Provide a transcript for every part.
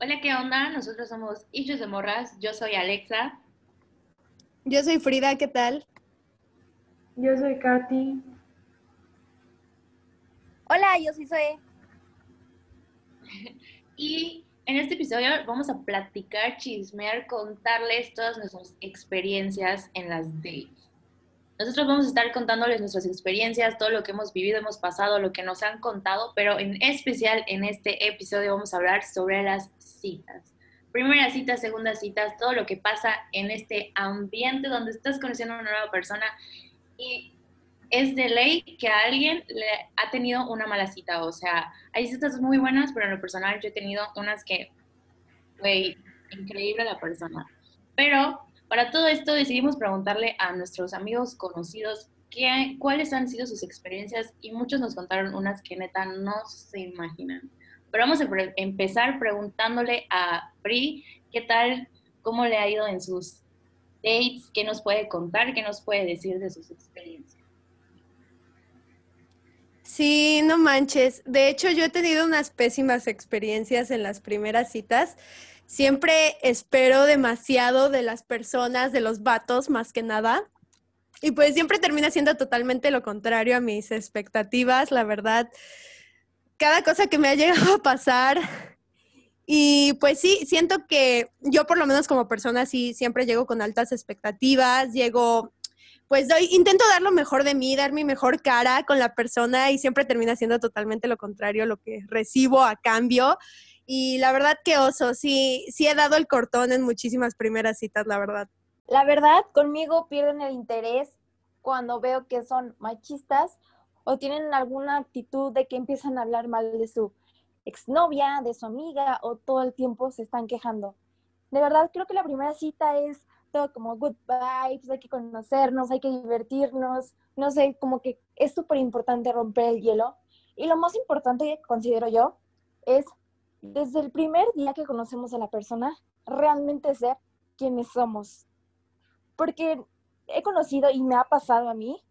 Hola, ¿qué onda? Nosotros somos Issues de Morras. Yo soy Alexa. Yo soy Frida, ¿qué tal? Yo soy Katy. Hola, yo soy Zoe. Y en este episodio vamos a platicar, chismear, contarles todas nuestras experiencias en las dates. Nosotros vamos a estar contándoles nuestras experiencias, todo lo que hemos vivido, hemos pasado, lo que nos han contado, pero en especial en este episodio vamos a hablar sobre las citas. Primera cita, segunda cita, todo lo que pasa en este ambiente donde estás conociendo a una nueva persona y es de ley que a alguien le ha tenido una mala cita. O sea, hay citas muy buenas, pero en lo personal yo he tenido unas que, güey, increíble la persona. Pero para todo esto decidimos preguntarle a nuestros amigos conocidos qué, cuáles han sido sus experiencias y muchos nos contaron unas que neta no se imaginan. Pero vamos a empezar preguntándole a Pri qué tal, cómo le ha ido en sus dates, qué nos puede contar, qué nos puede decir de sus experiencias. Sí, no manches. De hecho, yo he tenido unas pésimas experiencias en las primeras citas siempre espero demasiado de las personas, de los vatos más que nada. Y pues siempre termina siendo totalmente lo contrario a mis expectativas, la verdad. Cada cosa que me ha llegado a pasar. Y pues sí, siento que yo por lo menos como persona sí siempre llego con altas expectativas, llego pues doy, intento dar lo mejor de mí, dar mi mejor cara con la persona y siempre termina siendo totalmente lo contrario lo que recibo a cambio. Y la verdad que oso, sí, sí he dado el cortón en muchísimas primeras citas, la verdad. La verdad, conmigo pierden el interés cuando veo que son machistas o tienen alguna actitud de que empiezan a hablar mal de su exnovia, de su amiga o todo el tiempo se están quejando. De verdad, creo que la primera cita es todo como good vibes, hay que conocernos, hay que divertirnos, no sé, como que es súper importante romper el hielo. Y lo más importante considero yo es desde el primer día que conocemos a la persona, realmente ser quienes somos. Porque he conocido y me ha pasado a mí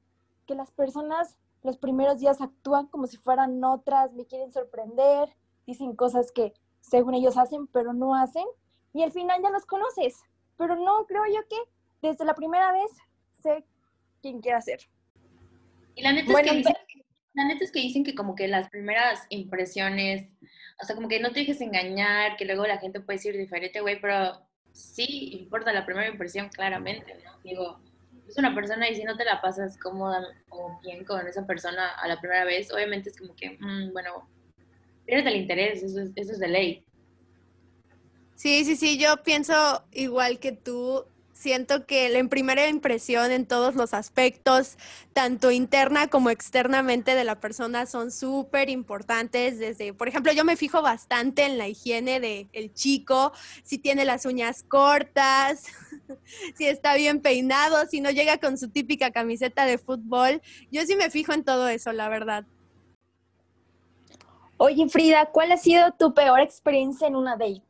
que las personas los primeros días actúan como si fueran otras, me quieren sorprender, dicen cosas que según ellos hacen, pero no hacen, y al final ya los conoces. Pero no, creo yo que desde la primera vez sé quién quiere ser. Y la neta, es que dicen, la neta es que dicen que como que las primeras impresiones o sea, como que no te dejes engañar, que luego la gente puede decir diferente, güey, pero sí importa la primera impresión, claramente, ¿no? Digo, es una persona y si no te la pasas cómoda o bien con esa persona a la primera vez, obviamente es como que, mm, bueno, pierdes el interés, eso es, eso es de ley. Sí, sí, sí, yo pienso igual que tú, siento que la primera impresión en todos los aspectos, tanto interna como externamente de la persona, son súper importantes. Desde, por ejemplo, yo me fijo bastante en la higiene del el chico, si tiene las uñas cortas, si está bien peinado, si no llega con su típica camiseta de fútbol. Yo sí me fijo en todo eso, la verdad. Oye, Frida, ¿cuál ha sido tu peor experiencia en una date?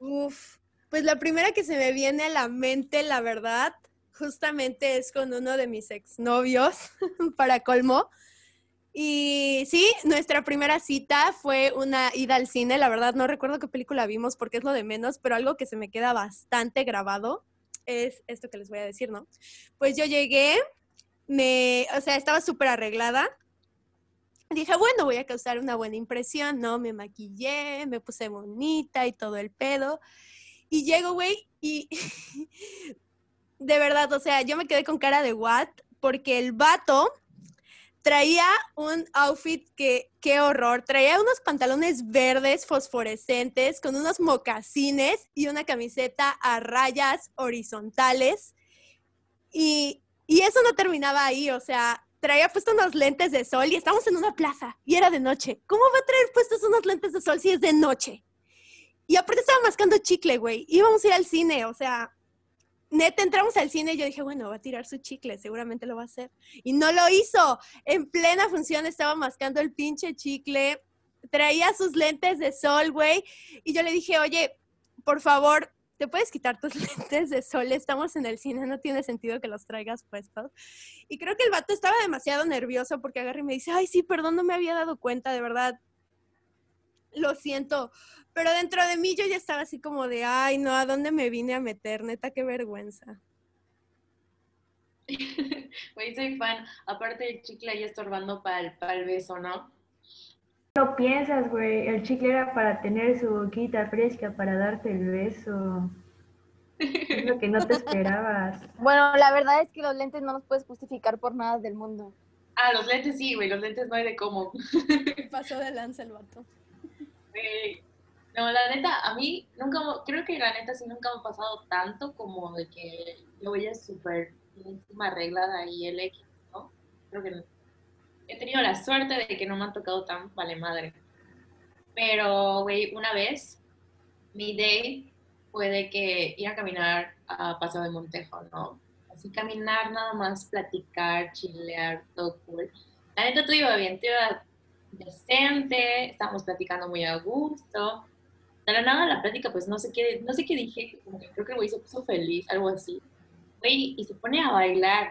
Uf, pues la primera que se me viene a la mente, la verdad, justamente es con uno de mis exnovios, para colmo. Y sí, nuestra primera cita fue una ida al cine. La verdad, no recuerdo qué película vimos porque es lo de menos, pero algo que se me queda bastante grabado es esto que les voy a decir, ¿no? Pues yo llegué, me, o sea, estaba súper arreglada. Dije, bueno, voy a causar una buena impresión, ¿no? Me maquillé, me puse bonita y todo el pedo. Y llego, güey, y de verdad, o sea, yo me quedé con cara de what, porque el vato traía un outfit que, qué horror, traía unos pantalones verdes fosforescentes con unos mocasines y una camiseta a rayas horizontales. Y, y eso no terminaba ahí, o sea, traía puestos unos lentes de sol y estamos en una plaza y era de noche. ¿Cómo va a traer puestos unos lentes de sol si es de noche? Y aparte estaba mascando chicle, güey. Íbamos a ir al cine, o sea, neta, entramos al cine y yo dije, bueno, va a tirar su chicle, seguramente lo va a hacer. Y no lo hizo. En plena función estaba mascando el pinche chicle, traía sus lentes de sol, güey. Y yo le dije, oye, por favor, ¿te puedes quitar tus lentes de sol? Estamos en el cine, no tiene sentido que los traigas puestos. Y creo que el vato estaba demasiado nervioso porque agarra y me dice, ay, sí, perdón, no me había dado cuenta, de verdad lo siento, pero dentro de mí yo ya estaba así como de, ay, no, ¿a dónde me vine a meter? Neta, qué vergüenza. Güey, soy fan. Aparte, el chicle ahí estorbando para el, para el beso, ¿no? No piensas, güey, el chicle era para tener su boquita fresca, para darte el beso. Es lo que no te esperabas. Bueno, la verdad es que los lentes no los puedes justificar por nada del mundo. Ah, los lentes sí, güey, los lentes no hay de cómo. Pasó de lanza el vato. No, la neta, a mí nunca, creo que la neta sí nunca me ha pasado tanto como de que yo voy a súper íntima arreglada y el X, ¿no? Creo que he tenido la suerte de que no me han tocado tan vale madre. Pero, güey, una vez, mi day fue de que ir a caminar a Paseo de Montejo, ¿no? Así caminar nada más, platicar, chilear, todo cool. La neta todo iba bien, todo iba decente, estábamos platicando muy a gusto. De la nada la plática, pues no sé qué, no sé qué dije, como que creo que el güey se puso feliz, algo así. Güey, y se pone a bailar.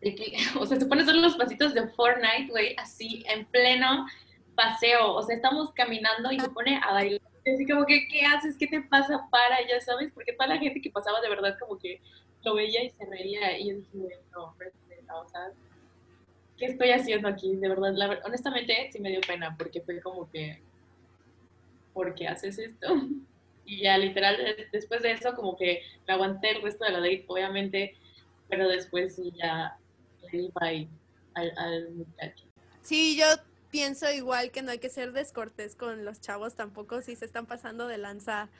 De que, o sea, se pone a hacer los pasitos de Fortnite, güey, así, en pleno paseo. O sea, estamos caminando y se pone a bailar. Así como que, ¿qué haces? ¿Qué te pasa? Para, ya sabes, porque toda la gente que pasaba de verdad como que lo veía y se reía. Y yo dije, no, respeta, o sea, ¿qué estoy haciendo aquí? De verdad, la honestamente sí me dio pena porque fue como que, ¿por qué haces esto? Y ya literal, des- después de eso como que me aguanté el resto de la date, obviamente, pero después sí ya le di al muchacho. Sí, yo pienso igual que no hay que ser descortés con los chavos tampoco si se están pasando de lanza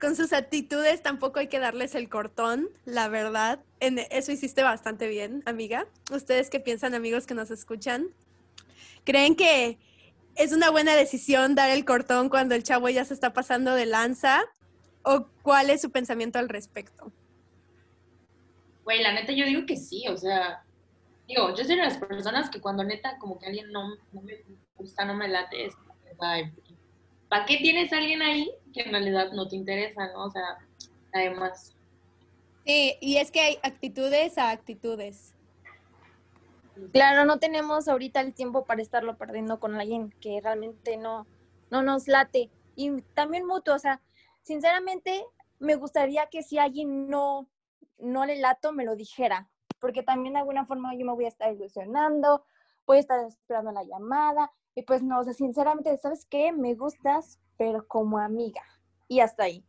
con sus actitudes, tampoco hay que darles el cortón, la verdad. En eso hiciste bastante bien, amiga. ¿Ustedes qué piensan, amigos que nos escuchan? ¿Creen que es una buena decisión dar el cortón cuando el chavo ya se está pasando de lanza? ¿O cuál es su pensamiento al respecto? Güey, la neta yo digo que sí, o sea, digo, yo soy de las personas que cuando neta como que alguien no, me gusta, no me late, ¿para qué tienes a alguien ahí que en realidad no te interesa, no? O sea, además, Sí, y es que hay actitudes a actitudes. Claro, no tenemos ahorita el tiempo para estarlo perdiendo con alguien que realmente no, no nos late. Y también mutuo, o sea, sinceramente me gustaría que si alguien no, no le lato, me lo dijera. Porque también de alguna forma yo me voy a estar ilusionando, voy a estar esperando la llamada. Y pues no, o sea, sinceramente, ¿sabes qué? Me gustas, pero como amiga. Y hasta ahí.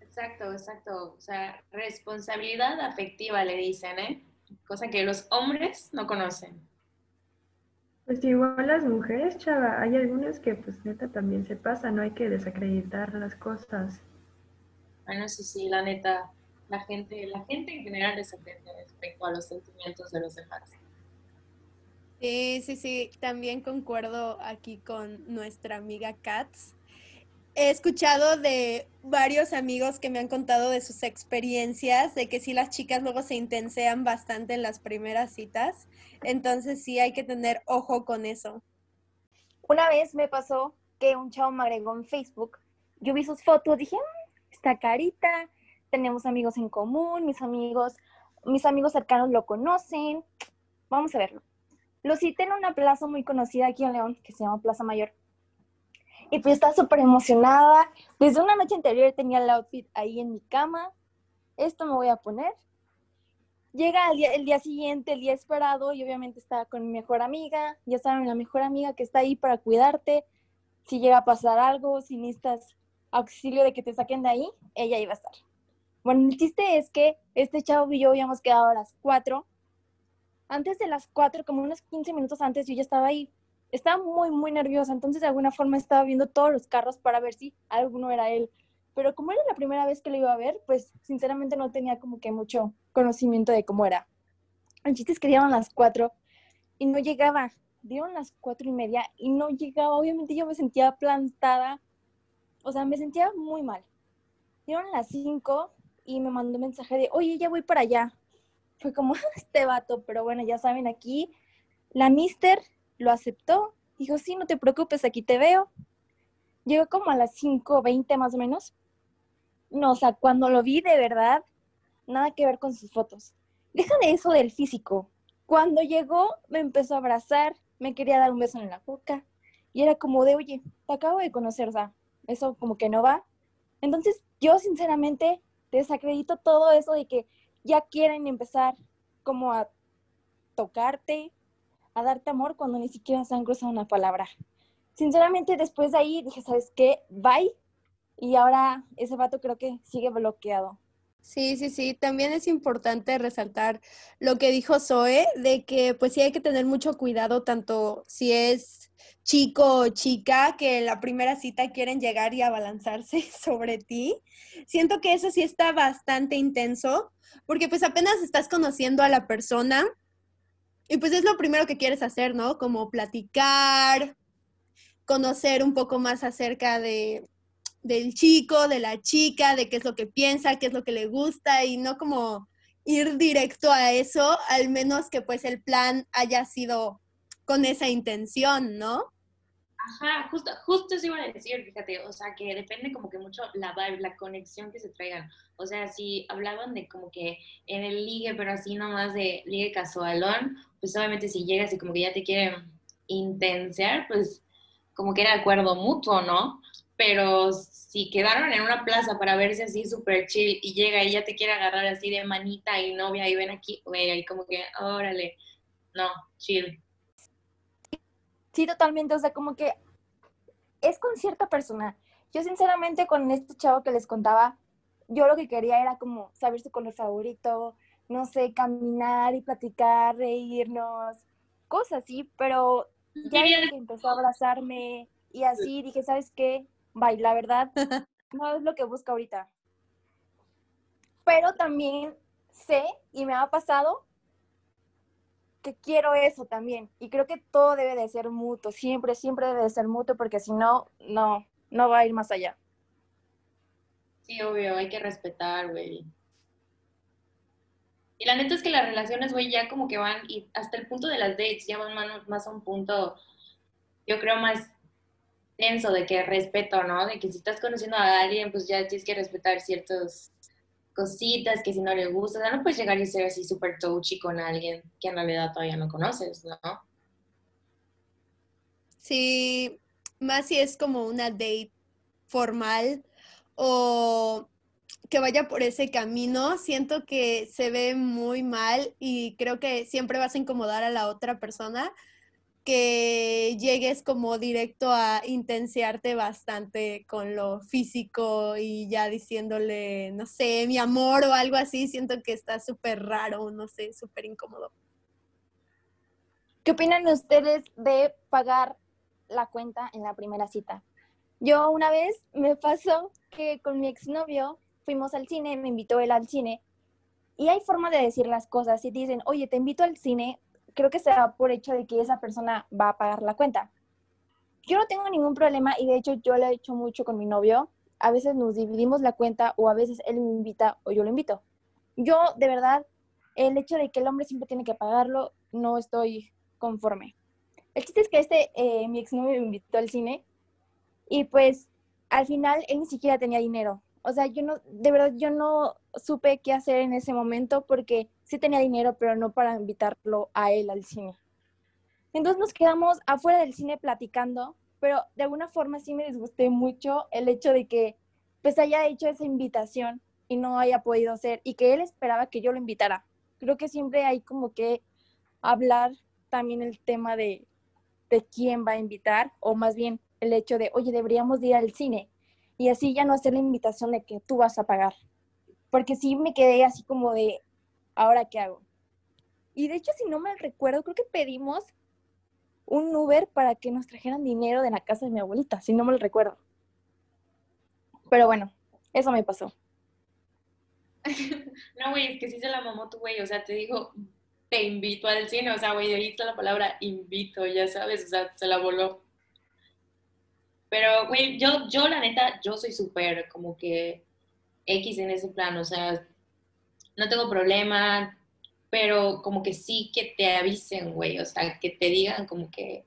Exacto, exacto. O sea, responsabilidad afectiva le dicen, ¿eh? Cosa que los hombres no conocen. Pues igual las mujeres, chava, hay algunas que pues neta también se pasa, no hay que desacreditar las cosas. Bueno, sí, sí, la neta, la gente, la gente en general es aprende respecto a los sentimientos de los demás. Sí, sí, sí, también concuerdo aquí con nuestra amiga Katz. He escuchado de varios amigos que me han contado de sus experiencias, de que sí las chicas luego se intensean bastante en las primeras citas, entonces sí hay que tener ojo con eso. Una vez me pasó que un chavo me agregó en Facebook. Yo vi sus fotos, dije, "Mm, está carita, tenemos amigos en común, mis amigos, mis amigos cercanos lo conocen. Vamos a verlo. Lo cité en una plaza muy conocida aquí en León, que se llama Plaza Mayor. Y pues estaba súper emocionada. Desde una noche anterior tenía el outfit ahí en mi cama. Esto me voy a poner. Llega el día, el día siguiente, el día esperado, y obviamente estaba con mi mejor amiga. Ya saben, la mejor amiga que está ahí para cuidarte. Si llega a pasar algo, si necesitas auxilio de que te saquen de ahí, ella iba a estar. Bueno, el chiste es que este chavo y yo habíamos quedado a las 4. Antes de las 4, como unos 15 minutos antes, yo ya estaba ahí. Estaba muy, muy nerviosa, entonces de alguna forma estaba viendo todos los carros para ver si alguno era él. Pero como era la primera vez que lo iba a ver, pues sinceramente no tenía como que mucho conocimiento de cómo era. El chiste es que dieron las 4 y no llegaba. Dieron las cuatro y media y no llegaba. Obviamente yo me sentía plantada. O sea, me sentía muy mal. Dieron las 5 y me mandó un mensaje de, oye, ya voy para allá. Fue como, este vato, pero bueno, ya saben, aquí la mister lo aceptó. Dijo, sí, no te preocupes, aquí te veo. Llegó como a las 5.20 más o menos. No, o sea, cuando lo vi de verdad, nada que ver con sus fotos. Deja de eso del físico. Cuando llegó, me empezó a abrazar, me quería dar un beso en la boca. Y era como de, oye, te acabo de conocer, o sea, eso como que no va. Entonces, yo sinceramente desacredito todo eso de que ya quieren empezar como a tocarte, a darte amor cuando ni siquiera se han cruzado una palabra. Sinceramente, después de ahí dije, ¿sabes qué? Bye. Y ahora ese vato creo que sigue bloqueado. Sí, sí, sí. También es importante resaltar lo que dijo Zoe, de que pues sí hay que tener mucho cuidado, tanto si es chico o chica, que en la primera cita quieren llegar y abalanzarse sobre ti. Siento que eso sí está bastante intenso, porque pues apenas estás conociendo a la persona y pues es lo primero que quieres hacer, ¿no? Como platicar, conocer un poco más acerca de del chico, de la chica, de qué es lo que piensa, qué es lo que le gusta y no como ir directo a eso, al menos que pues el plan haya sido con esa intención, ¿no? Ajá, justo, justo eso iba a decir, fíjate, o sea, que depende como que mucho la vibe, la conexión que se traigan. O sea, si hablaban de como que en el ligue, pero así nomás de ligue casualón, pues obviamente si llegas y como que ya te quieren intensear, pues como que era acuerdo mutuo, ¿no? Pero si quedaron en una plaza para verse así súper chill y llega y ya te quiere agarrar así de manita y novia y ven aquí, güey, ahí como que, órale, no, chill. Sí, totalmente, o sea, como que es con cierta persona. Yo sinceramente con este chavo que les contaba, yo lo que quería era como saber su color favorito, no sé, caminar y platicar, reírnos, cosas así, pero ya que empezó a abrazarme y así dije, ¿sabes qué? Bye, la verdad, no es lo que busco ahorita. Pero también sé y me ha pasado que quiero eso también. Y creo que todo debe de ser mutuo, siempre, siempre debe de ser mutuo, porque si no, no, no va a ir más allá. Sí, obvio, hay que respetar, güey. Y la neta es que las relaciones, güey, ya como que van, y hasta el punto de las dates, ya van más a un punto, yo creo, más tenso de que respeto, ¿no? De que si estás conociendo a alguien, pues ya tienes que respetar ciertas cositas que si no le gusta, o sea, no puedes llegar y ser así súper touchy con alguien que en realidad todavía no conoces, ¿no? Sí, más si es como una date formal o que vaya por ese camino, siento que se ve muy mal y creo que siempre vas a incomodar a la otra persona que llegues como directo a intensiarte bastante con lo físico y ya diciéndole, no sé, mi amor o algo así, siento que está súper raro, no sé, súper incómodo. ¿Qué opinan ustedes de pagar la cuenta en la primera cita? Yo una vez me pasó que con mi exnovio fuimos al cine, me invitó él al cine y hay forma de decir las cosas. Si dicen, oye, te invito al cine, creo que se da por hecho de que esa persona va a pagar la cuenta. Yo no tengo ningún problema y de hecho yo lo he hecho mucho con mi novio. A veces nos dividimos la cuenta o a veces él me invita o yo lo invito. Yo, de verdad, el hecho de que el hombre siempre tiene que pagarlo, no estoy conforme. El chiste es que este, eh, mi exnovio me invitó al cine y pues al final él ni siquiera tenía dinero. O sea, yo no, de verdad, yo no supe qué hacer en ese momento porque sí tenía dinero, pero no para invitarlo a él al cine. Entonces nos quedamos afuera del cine platicando, pero de alguna forma sí me disgusté mucho el hecho de que pues haya hecho esa invitación y no haya podido hacer y que él esperaba que yo lo invitara. Creo que siempre hay como que hablar también el tema de, de quién va a invitar o más bien el hecho de, oye, deberíamos ir al cine y así ya no hacer la invitación de que tú vas a pagar. Porque sí me quedé así como de, ¿ahora qué hago? Y de hecho, si no me recuerdo, creo que pedimos un Uber para que nos trajeran dinero de la casa de mi abuelita, si no me lo recuerdo. Pero bueno, eso me pasó. no, güey, es que sí se la mamó tu güey, o sea, te dijo, te invito al cine, o sea, güey, ahí está la palabra invito, ya sabes, o sea, se la voló. Pero, güey, yo, yo la neta, yo soy súper como que X en ese plan, o sea, no tengo problema, pero como que sí que te avisen, güey, o sea, que te digan como que,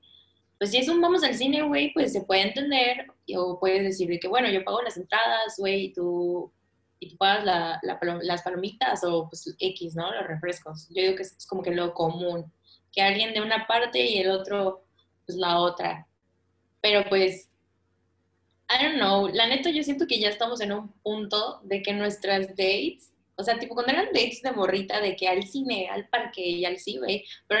pues si es un vamos al cine, güey, pues se puede entender, o puedes decir que, bueno, yo pago las entradas, güey, y tú, y tú pagas la, las palomitas o pues X, ¿no? Los refrescos. Yo digo que es como que lo común, que alguien de una parte y el otro, pues la otra. Pero pues, I don't know, la neta yo siento que ya estamos en un punto de que nuestras dates, o sea, tipo cuando eran dates de morrita, de que al cine, al parque y al cine, pero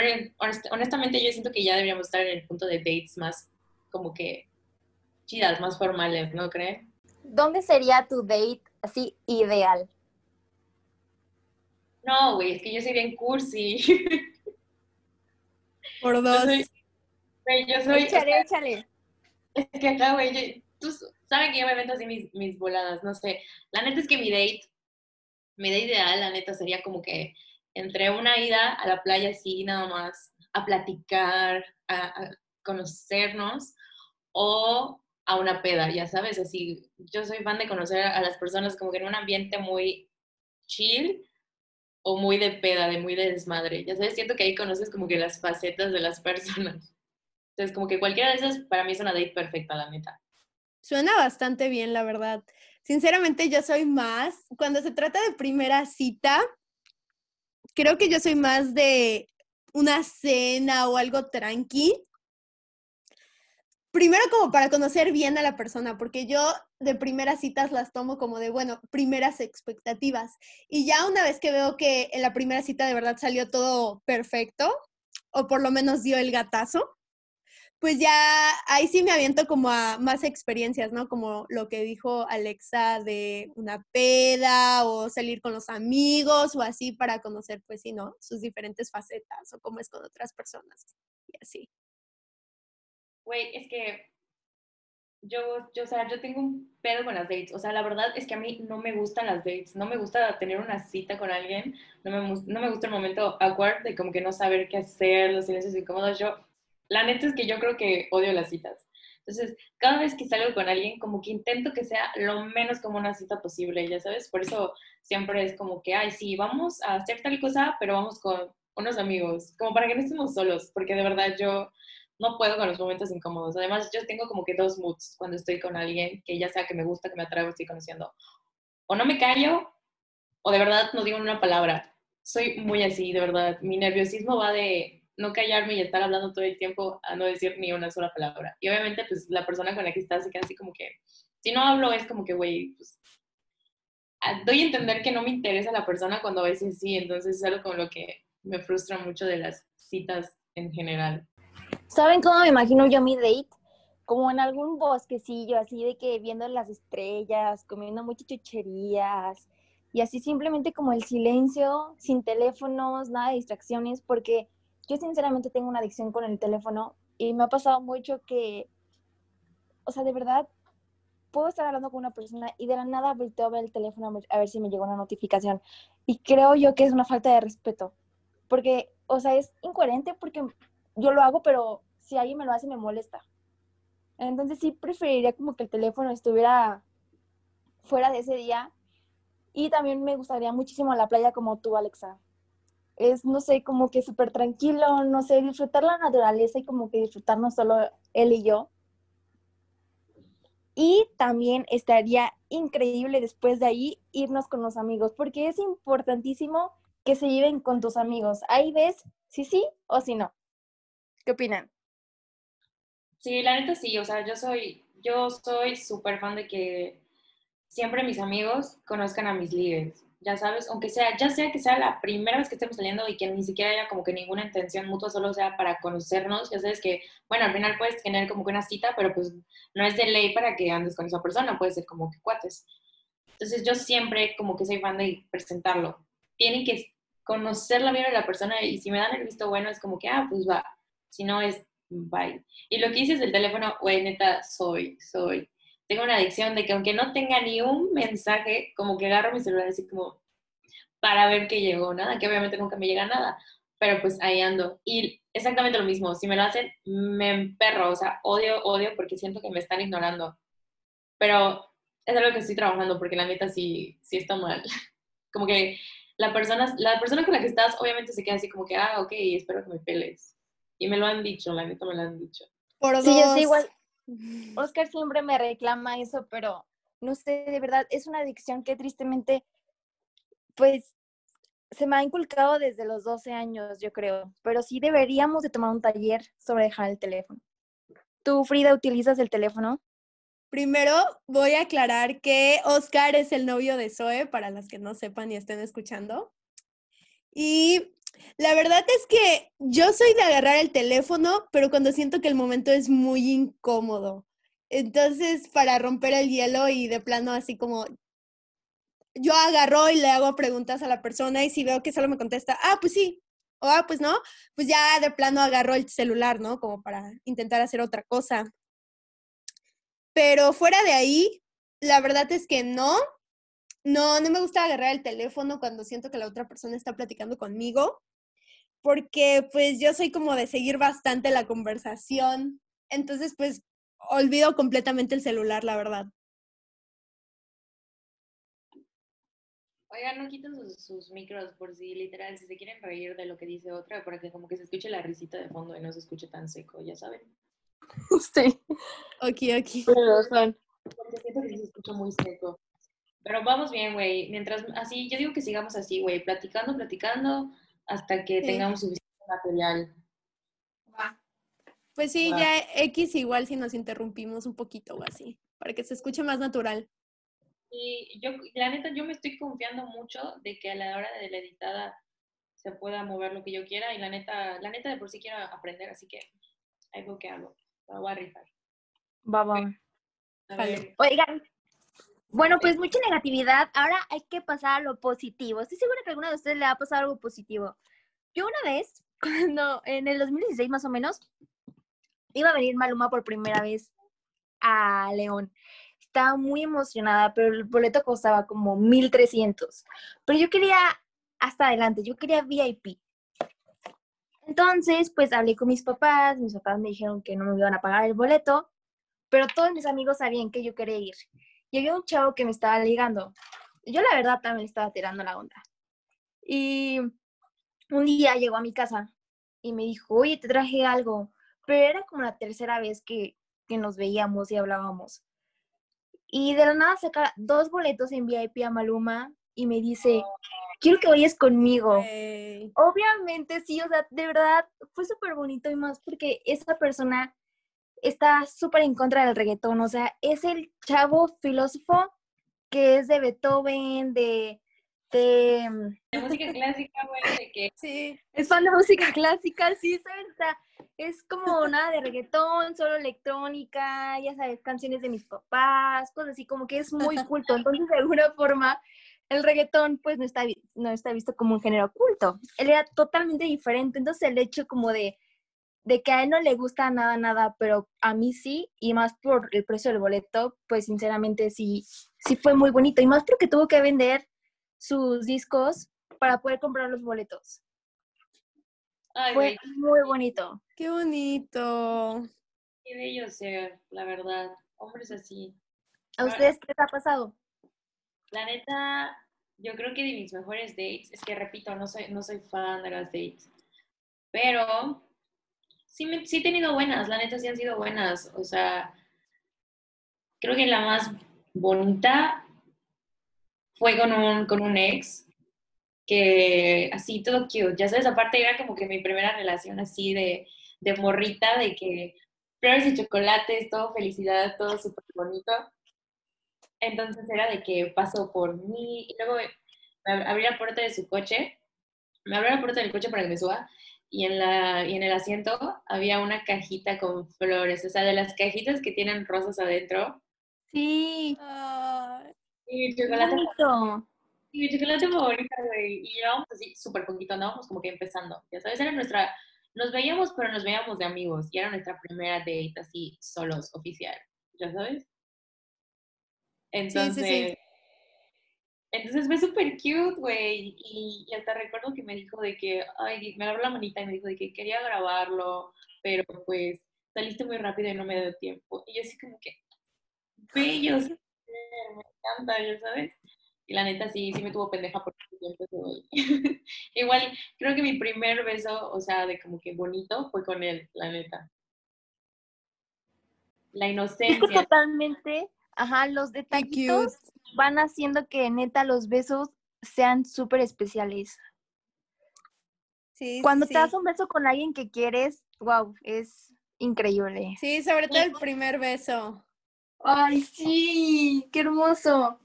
honestamente yo siento que ya deberíamos estar en el punto de dates más como que chidas, más formales, ¿no creen? ¿Dónde sería tu date así ideal? No, güey, es que yo soy bien cursi. Por dos. Yo soy, échale, échale. Es que acá, güey, tú sabes que yo me meto así mis, mis voladas, no sé. La neta es que mi date, mi date ideal, la neta, sería como que entre una ida a la playa así, nada más, a platicar, a conocernos, o a una peda, ya sabes, así, yo soy fan de conocer a las personas como que en un ambiente muy chill o muy de peda, de muy de desmadre, ya sabes, siento que ahí conoces como que las facetas de las personas. Entonces, como que cualquiera de esas para mí es una date perfecta, la neta. Suena bastante bien, la verdad. Sinceramente, yo soy más, cuando se trata de primera cita, creo que yo soy más de una cena o algo tranqui, primero como para conocer bien a la persona, porque yo de primeras citas las tomo como de, bueno, primeras expectativas. Y ya una vez que veo que en la primera cita de verdad salió todo perfecto, o por lo menos dio el gatazo, pues ya ahí sí me aviento como a más experiencias, ¿no? Como lo que dijo Alexa de una peda o salir con los amigos o así para conocer, pues sí, ¿no? Sus diferentes facetas o cómo es con otras personas y así güey, es que yo, o sea, yo tengo un pedo con las dates. O sea, la verdad es que a mí no me gustan las dates. No me gusta tener una cita con alguien. No me, no me gusta el momento awkward de como que no saber qué hacer, los silencios incómodos. Yo, la neta es que yo creo que odio las citas. Entonces, cada vez que salgo con alguien, como que intento que sea lo menos como una cita posible, ya sabes. Por eso siempre es como que, ay, sí, vamos a hacer tal cosa, pero vamos con unos amigos, como para que no estemos solos, porque de verdad yo no puedo con los momentos incómodos. Además, yo tengo como que dos moods cuando estoy con alguien que ya sea que me gusta, que me atrae o estoy conociendo. O no me callo, o de verdad no digo una palabra. Soy muy así, de verdad. Mi nerviosismo va de no callarme y estar hablando todo el tiempo a no decir ni una sola palabra. Y obviamente, pues la persona con la que estás se queda así como que, si no hablo es como que, güey, pues doy a entender que no me interesa la persona cuando a veces sí, entonces es algo con lo que me frustra mucho de las citas en general. ¿Saben cómo me imagino yo mi date? Como en algún bosquecillo, así de que viendo las estrellas, comiendo muchas chucherías y así simplemente como el silencio, sin teléfonos, nada de distracciones, porque yo sinceramente tengo una adicción con el teléfono y me ha pasado mucho que, o sea, de verdad, puedo estar hablando con una persona y de la nada volteo a ver el teléfono a ver si me llegó una notificación. Y creo yo que es una falta de respeto, porque, o sea, es incoherente porque yo lo hago, pero si alguien me lo hace me molesta. Entonces sí preferiría como que el teléfono estuviera fuera de ese día. Y también me gustaría muchísimo la playa como tú, Alexa. Es, no sé, como que súper tranquilo, no sé, disfrutar la naturaleza y como que disfrutarnos solo él y yo. Y también estaría increíble después de ahí irnos con los amigos, porque es importantísimo que se lleven con tus amigos. Ahí ves si sí o si no. ¿Qué opinan? Sí, la neta sí, o sea, yo soy, yo soy súper fan de que siempre mis amigos conozcan a mis líderes, ya sabes, aunque sea, ya sea que sea la primera vez que estemos saliendo y que ni siquiera haya como que ninguna intención mutua, solo sea para conocernos, ya sabes que, bueno, al final puedes tener como que una cita, pero pues no es de ley para que andes con esa persona, puede ser como que cuates. Entonces yo siempre como que soy fan de presentarlo. Tienen que conocer la vida de la persona y si me dan el visto bueno es como que, ah, pues va, si no es bye. Y lo que dices del teléfono, güey, neta, soy, soy. Tengo una adicción de que aunque no tenga ni un mensaje, como que agarro mi celular así como para ver que llegó nada, que obviamente nunca me llega nada, pero pues ahí ando. Y exactamente lo mismo, si me lo hacen, me emperro, o sea, odio, odio porque siento que me están ignorando. Pero es algo que estoy trabajando porque la neta sí, sí está mal. Como que la persona, la persona con la que estás obviamente se queda así como que, ah, ok, espero que me peles. Y me lo han dicho, la neta me lo han dicho. Por sí, yo igual. Oscar siempre me reclama eso, pero no sé, de verdad, es una adicción que tristemente, pues, se me ha inculcado desde los 12 años, yo creo. Pero sí deberíamos de tomar un taller sobre dejar el teléfono. ¿Tú, Frida, utilizas el teléfono? Primero voy a aclarar que Oscar es el novio de Zoe, para las que no sepan y estén escuchando. Y la verdad es que yo soy de agarrar el teléfono, pero cuando siento que el momento es muy incómodo. Entonces, para romper el hielo y de plano así como yo agarro y le hago preguntas a la persona y si veo que solo me contesta, ah, pues sí, o ah, pues no, pues ya de plano agarro el celular, ¿no? Como para intentar hacer otra cosa. Pero fuera de ahí, la verdad es que no. No, no me gusta agarrar el teléfono cuando siento que la otra persona está platicando conmigo, porque pues yo soy como de seguir bastante la conversación. Entonces, pues olvido completamente el celular, la verdad. Oigan, no quiten sus, sus, micros por si literal, si se quieren reír de lo que dice otra, para que como que se escuche la risita de fondo y no se escuche tan seco, ya saben. Sí. Ok, ok. Pero son. Porque siento que se escucha muy seco. Pero vamos bien, güey. Mientras así, yo digo que sigamos así, güey, platicando, platicando, hasta que Sí. tengamos suficiente material. Pues sí, Va. ya X igual si nos interrumpimos un poquito o así, para que se escuche más natural. Y yo, la neta, yo me estoy confiando mucho de que a la hora de la editada se pueda mover lo que yo quiera y la neta, la neta de por sí quiero aprender, así que ahí veo qué hago. Me voy a rifar. Va, va. A Jalo. ver, Oigan, bueno, pues mucha negatividad. Ahora hay que pasar a lo positivo. Estoy segura que a alguna de ustedes le va a pasar algo positivo. Yo una vez, cuando en el 2016 más o menos, iba a venir Maluma por primera vez a León. Estaba muy emocionada, pero el boleto costaba como 1300. Pero yo quería hasta adelante, yo quería VIP. Entonces, pues hablé con mis papás, mis papás me dijeron que no me iban a pagar el boleto, pero todos mis amigos sabían que yo quería ir. Y había un chavo que me estaba ligando. Yo la verdad también estaba tirando la onda. Y un día llegó a mi casa y me dijo, oye, te traje algo. Pero era como la tercera vez que, que nos veíamos y hablábamos. Y de la nada saca dos boletos en VIP a Maluma y me dice, quiero que vayas conmigo. Obviamente sí, o sea, de verdad fue súper bonito y más porque esa persona está súper en contra del reggaetón, o sea, es el chavo filósofo que es de Beethoven, de, de mm, de música clásica, güey, de que Sí, es fan de música clásica, sí, ¿sabes? O sea, es como nada de reggaetón, solo electrónica, ya sabes, canciones de mis papás, cosas así, como que es muy culto. Entonces, de alguna forma, el reggaetón, pues, no está, no está visto como un género culto. Él era totalmente diferente. Entonces, el hecho como de, de que a él no le gusta nada, nada, pero a mí sí, y más por el precio del boleto, pues, sinceramente, sí, sí fue muy bonito. Y más porque tuvo que vender sus discos para poder comprar los boletos. Ay, Fue muy bonito. qué bonito. qué bello ser, la verdad. Hombres así. ¿A ustedes qué les ha pasado? La neta, yo creo que de mis mejores dates, es que repito, no soy, no soy fan de las dates, pero sí, me, sí he tenido buenas, la neta sí han sido buenas. O sea, creo que la más bonita fue con un, con un ex que así todo cute, ya sabes, aparte era como que mi primera relación así de, de morrita, de que flores y chocolates, todo felicidad, todo súper bonito. Entonces era de que pasó por mí y luego me ab- abrí la puerta de su coche, me abrió la puerta del coche para que me suba y en, la, y en el asiento había una cajita con flores, o sea, de las cajitas que tienen rosas adentro. Sí, Ay, Y chocolate, bonito. y mi chocolate favorita, güey. Y llevábamos así súper poquito, andábamos como que empezando. Ya sabes, era nuestra, nos veíamos, pero nos veíamos de amigos. Y era nuestra primera date así, solos, oficial. ¿Ya sabes? Entonces, sí. Entonces fue súper cute, güey. Y, y hasta recuerdo que me dijo de que, ay, me agarró la manita y me dijo de que quería grabarlo, pero pues saliste muy rápido y no me dio tiempo. Y yo así como que, bello, sí, me encanta, ya sabes. Y la neta sí, sí me tuvo pendeja por mucho tiempo güey. Igual, creo que mi primer beso, o sea, de como que bonito, fue con él, la neta. La Es que inocencia. totalmente, ajá, los detallitos. Van haciendo que neta los besos sean súper especiales. Sí, sí, Cuando te das un beso con alguien que quieres, wow, es increíble. Sí, sobre todo el primer beso. Ay, sí, qué hermoso.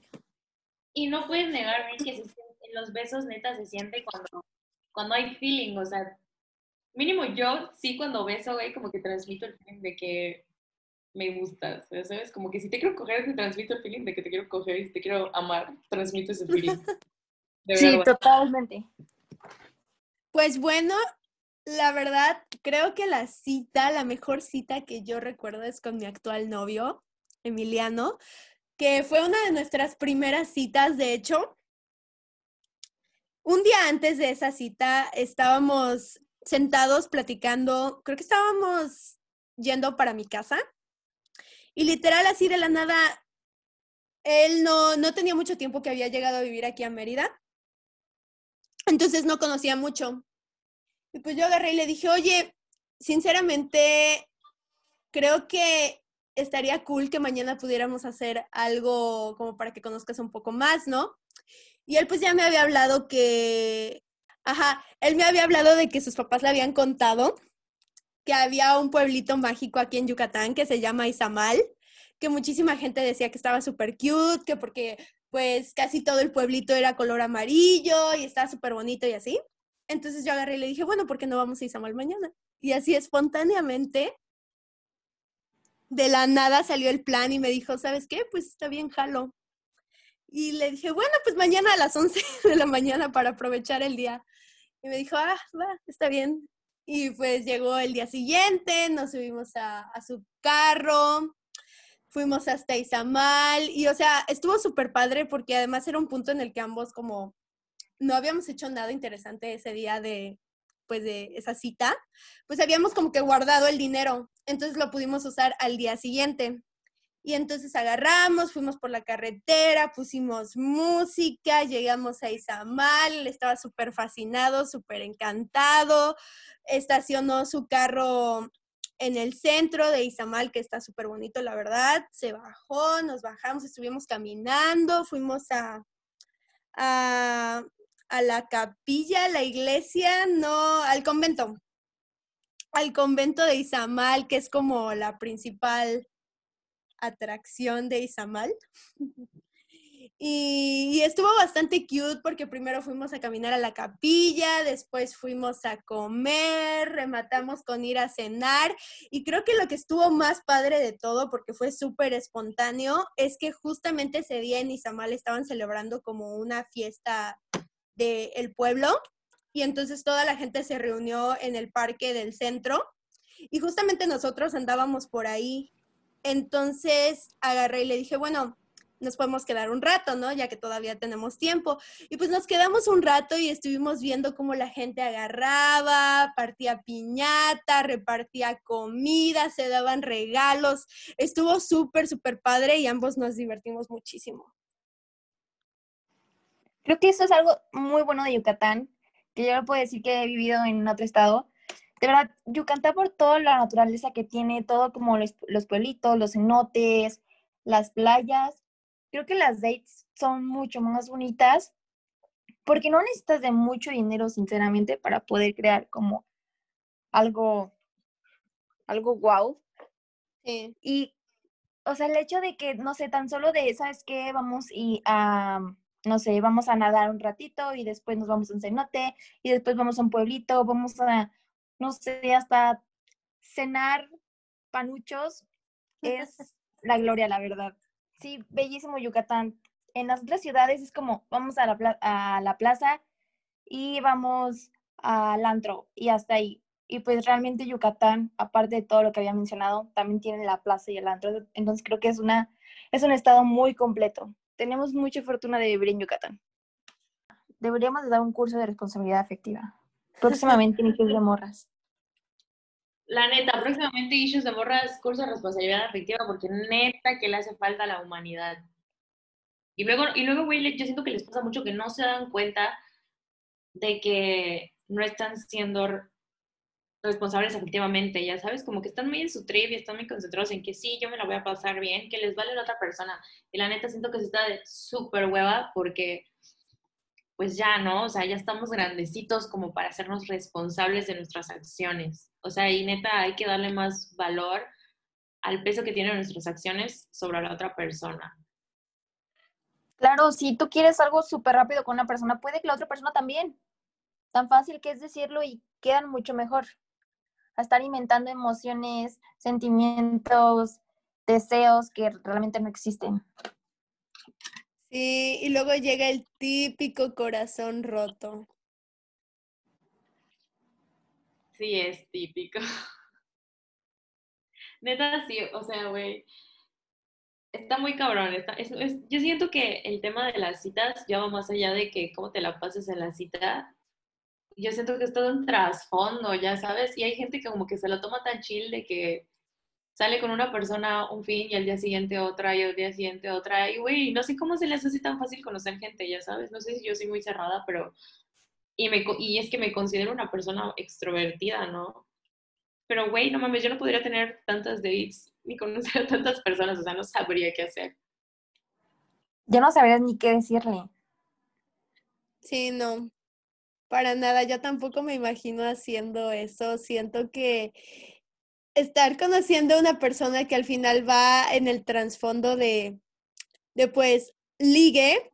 Y no puedes negar que se siente- los besos neta se siente cuando, cuando hay feeling, o sea, mínimo yo sí cuando beso, güey, como que transmito el feeling de que me gustas, ¿sabes? Como que si te quiero coger, te transmito el feeling de que te quiero coger y si te quiero amar, transmito ese feeling. De Sí, totalmente. Pues bueno, la verdad, creo que la cita, la mejor cita que yo recuerdo es con mi actual novio, Emiliano, que fue una de nuestras primeras citas, de hecho. Un día antes de esa cita estábamos sentados platicando, creo que estábamos yendo para mi casa y literal así de la nada, él no, no tenía mucho tiempo que había llegado a vivir aquí a Mérida, entonces no conocía mucho. Y pues yo agarré y le dije, oye, sinceramente, creo que estaría cool que mañana pudiéramos hacer algo como para que conozcas un poco más, ¿no? Y él pues ya me había hablado que, ajá, él me había hablado de que sus papás le habían contado que había un pueblito mágico aquí en Yucatán que se llama Izamal, que muchísima gente decía que estaba súper cute, que porque pues casi todo el pueblito era color amarillo y estaba súper bonito y así. Entonces yo agarré y le dije, bueno, ¿por qué no vamos a Izamal mañana? Y así espontáneamente, de la nada salió el plan y me dijo, ¿sabes qué? Pues está bien, jalo. Y le dije, bueno, pues mañana a las 11 de la mañana para aprovechar el día. Y me dijo, ah, va, está bien. Y pues llegó el día siguiente, nos subimos a, su carro, fuimos hasta Izamal y o sea, estuvo súper padre porque además era un punto en el que ambos como no habíamos hecho nada interesante ese día de pues de esa cita, pues habíamos como que guardado el dinero, entonces lo pudimos usar al día siguiente. Y entonces agarramos, fuimos por la carretera, pusimos música, llegamos a Izamal, estaba súper fascinado, súper encantado, estacionó su carro en el centro de Izamal, que está súper bonito, la verdad. Se bajó, nos bajamos, estuvimos caminando, fuimos a, a, a la capilla, a la iglesia, no, al convento. Al convento de Izamal, que es como la principal atracción de Izamal. Y, estuvo bastante cute porque primero fuimos a caminar a la capilla, después fuimos a comer, rematamos con ir a cenar y creo que lo que estuvo más padre de todo porque fue súper espontáneo es que justamente ese día en Izamal estaban celebrando como una fiesta del el pueblo y entonces toda la gente se reunió en el parque del centro y justamente nosotros andábamos por ahí. Entonces agarré y le dije, bueno, nos podemos quedar un rato, ¿no? Ya que todavía tenemos tiempo. Y pues nos quedamos un rato y estuvimos viendo cómo la gente agarraba, partía piñata, repartía comida, se daban regalos. Estuvo súper, súper padre y ambos nos divertimos muchísimo. Creo que eso es algo muy bueno de Yucatán, que yo no puedo decir que he vivido en otro estado. De verdad, Yucatán por toda la naturaleza que tiene, todo como los, los pueblitos, los cenotes, las playas, creo que las dates son mucho más bonitas porque no necesitas de mucho dinero, sinceramente, para poder crear como algo, algo wow. Sí. Y, o sea, el hecho de que, no sé, tan solo de, ¿sabes qué? Vamos y a, no sé, vamos a nadar un ratito y después nos vamos a un cenote y después vamos a un pueblito, vamos a, no sé, hasta cenar panuchos, es la gloria, la verdad. Sí, bellísimo Yucatán. En las otras ciudades es como vamos a la, pla a la plaza y vamos al antro y hasta ahí. Y pues realmente Yucatán, aparte de todo lo que había mencionado, también tiene la plaza y el antro. Entonces creo que es, una, es un estado muy completo. Tenemos mucha fortuna de vivir en Yucatán. Deberíamos de dar un curso de responsabilidad afectiva. Próximamente inicios de morras. La neta, próximamente Issues de Morras, curso de responsabilidad afectiva, porque neta que le hace falta a la humanidad. Y luego, y luego, güey, yo siento que les pasa mucho que no se dan cuenta de que no están siendo responsables efectivamente, ya sabes, como que están muy en su trip y están muy concentrados en que sí, yo me la voy a pasar bien, que les vale la otra persona. Y la neta siento que se está de súper hueva porque pues ya, ¿no? O sea, ya estamos grandecitos como para hacernos responsables de nuestras acciones. O sea, y neta hay que darle más valor al peso que tienen nuestras acciones sobre la otra persona. Claro, si tú quieres algo súper rápido con una persona, puede que la otra persona también. Tan fácil que es decirlo y quedan mucho mejor. A estar inventando emociones, sentimientos, deseos que realmente no existen. Sí, y luego llega el típico corazón roto. Sí, es típico. Neta, sí, o sea, güey, está muy cabrón. Es- yo siento que el tema de las citas ya va más allá de que cómo te la pases en la cita. Yo siento que es todo un trasfondo, ya sabes, y hay gente que como que se lo toma tan chill de que sale con una persona un fin y al día siguiente otra y al día siguiente otra. Y güey, no sé cómo se les hace tan fácil conocer gente, ya sabes. No sé si yo soy muy cerrada, pero... Y, me, y es que me considero una persona extrovertida, ¿no? Pero, güey, no mames, yo no podría tener tantas dates ni conocer a tantas personas, o sea, no sabría qué hacer. Ya no sabrías ni qué decirle. Sí, no, para nada. Yo tampoco me imagino haciendo eso. Siento que estar conociendo a una persona que al final va en el trasfondo de, de pues, ligue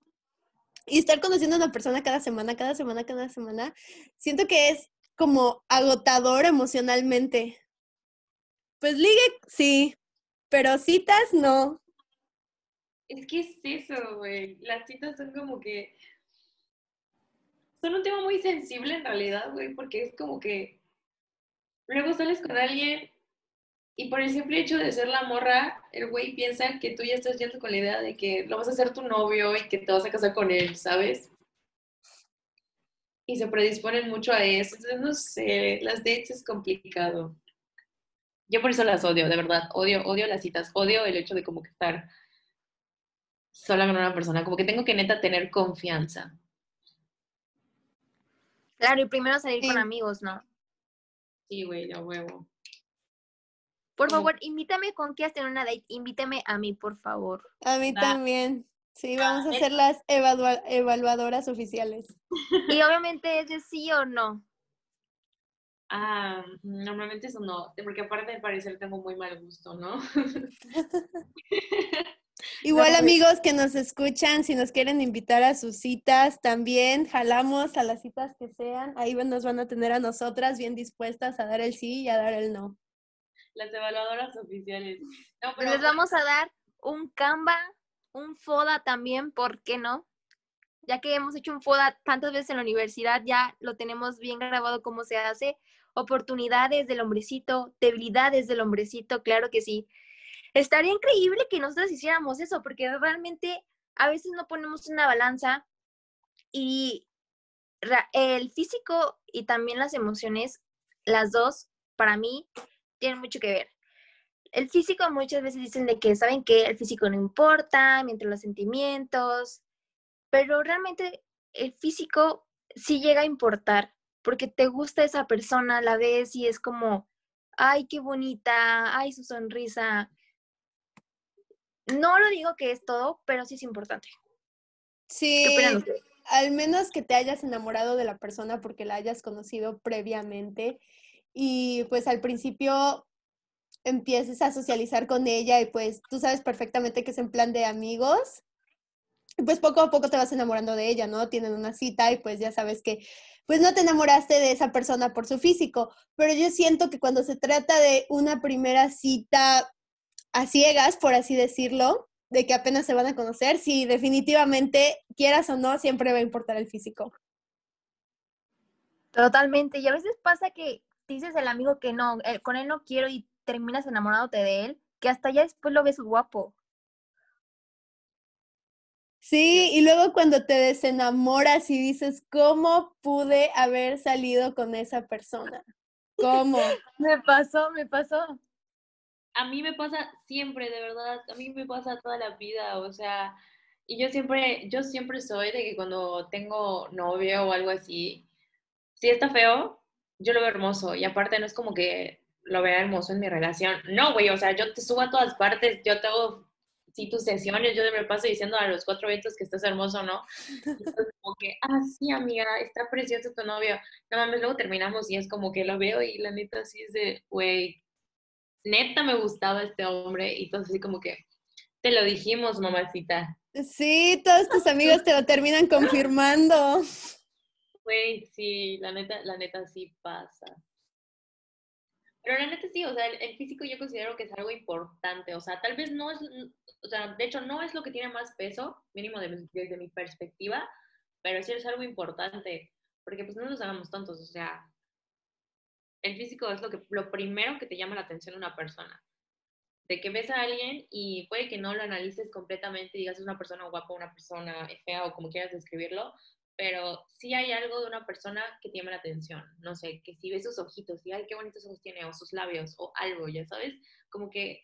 y estar conociendo a una persona cada semana, cada semana, cada semana, siento que es como agotador emocionalmente. Pues ligue, sí, pero citas no. Es que es eso, güey. Las citas son como que... Son un tema muy sensible en realidad, güey, porque es como que luego sales con alguien y por el simple hecho de ser la morra, el güey piensa que tú ya estás yendo con la idea de que lo vas a hacer tu novio y que te vas a casar con él, ¿sabes? Y se predisponen mucho a eso. Entonces, no sé, las dates es complicado. Yo por eso las odio, de verdad. Odio, odio las citas. Odio el hecho de como que estar sola con una persona. Como que tengo que neta tener confianza. Claro, y primero salir con amigos, ¿no? Sí, güey, a huevo. Por favor, invítame con quieras tener una date. Invítame a mí, por favor. A mí Va. también. Sí, vamos a ser las evalua- evaluadoras oficiales. Y obviamente es de sí o no. Ah, normalmente eso no, porque aparte de parecer tengo muy mal gusto, ¿no? Igual pues- amigos que nos escuchan, si nos quieren invitar a sus citas, también jalamos a las citas que sean. Ahí nos van a tener a nosotras bien dispuestas a dar el sí y a dar el no. Las evaluadoras oficiales. No, pero les vamos a dar un Canva, un FODA también, ¿por qué no? Ya que hemos hecho un FODA tantas veces en la universidad, ya lo tenemos bien grabado cómo se hace. Oportunidades del hombrecito, debilidades del hombrecito, claro que sí. Estaría increíble que nosotros hiciéramos eso, porque realmente a veces no ponemos una balanza y el físico y también las emociones, las dos, para mí, tienen mucho que ver el físico muchas veces dicen de que saben que el físico no importa, mientras los sentimientos, pero realmente el físico sí llega a importar, porque te gusta esa persona, la ves y es como, ay, qué bonita, ay, su sonrisa. No lo digo que es todo, pero sí es importante. ¿Qué Sí, al menos que te hayas enamorado de la persona porque la hayas conocido previamente y pues al principio empieces a socializar con ella y pues tú sabes perfectamente que es en plan de amigos. Y pues poco a poco te vas enamorando de ella, ¿no? Tienen una cita y pues ya sabes que pues no te enamoraste de esa persona por su físico, pero yo siento que cuando se trata de una primera cita a ciegas, por así decirlo, de que apenas se van a conocer, sí, definitivamente, quieras o no, siempre va a importar el físico. Totalmente. Y a veces pasa que dices el amigo que no, eh, con él no quiero y terminas enamorándote de él, que hasta ya después lo ves guapo. Sí, y luego cuando te desenamoras y dices, ¿cómo pude haber salido con esa persona? ¿Cómo? Me pasó, me pasó. a mí me pasa siempre, de verdad, a mí me pasa toda la vida, o sea, y yo siempre, yo siempre soy de que cuando tengo novio o algo así, si está feo, yo lo veo hermoso, y aparte no es como que lo vea hermoso en mi relación, no, güey, o sea, yo te subo a todas partes, yo te hago sí tus sesiones, yo me paso diciendo a los cuatro vientos que estás hermoso, ¿no? Como que, ah, sí, amiga, está precioso tu novio. No mames, luego terminamos y es como que lo veo y la neta sí es de, güey, neta me gustaba este hombre y todo así como que, te lo dijimos, mamacita. Sí, todos tus amigos te lo terminan confirmando. Güey, sí, la neta, la neta sí pasa. Pero la neta sí, o sea, el, físico yo considero que es algo importante, o sea, tal vez no es, o sea, de hecho no es lo que tiene más peso, mínimo de desde mi perspectiva, pero sí es algo importante, porque pues no nos hagamos tontos, o sea, el físico es lo, que, lo primero que te llama la atención una persona. De que ves a alguien y puede que no lo analices completamente y digas es una persona guapa, una persona fea o como quieras describirlo, pero sí hay algo de una persona que te llama la atención. No sé, que si ves sus ojitos y ay, qué bonitos ojos tiene, o sus labios, o algo, ya sabes, como que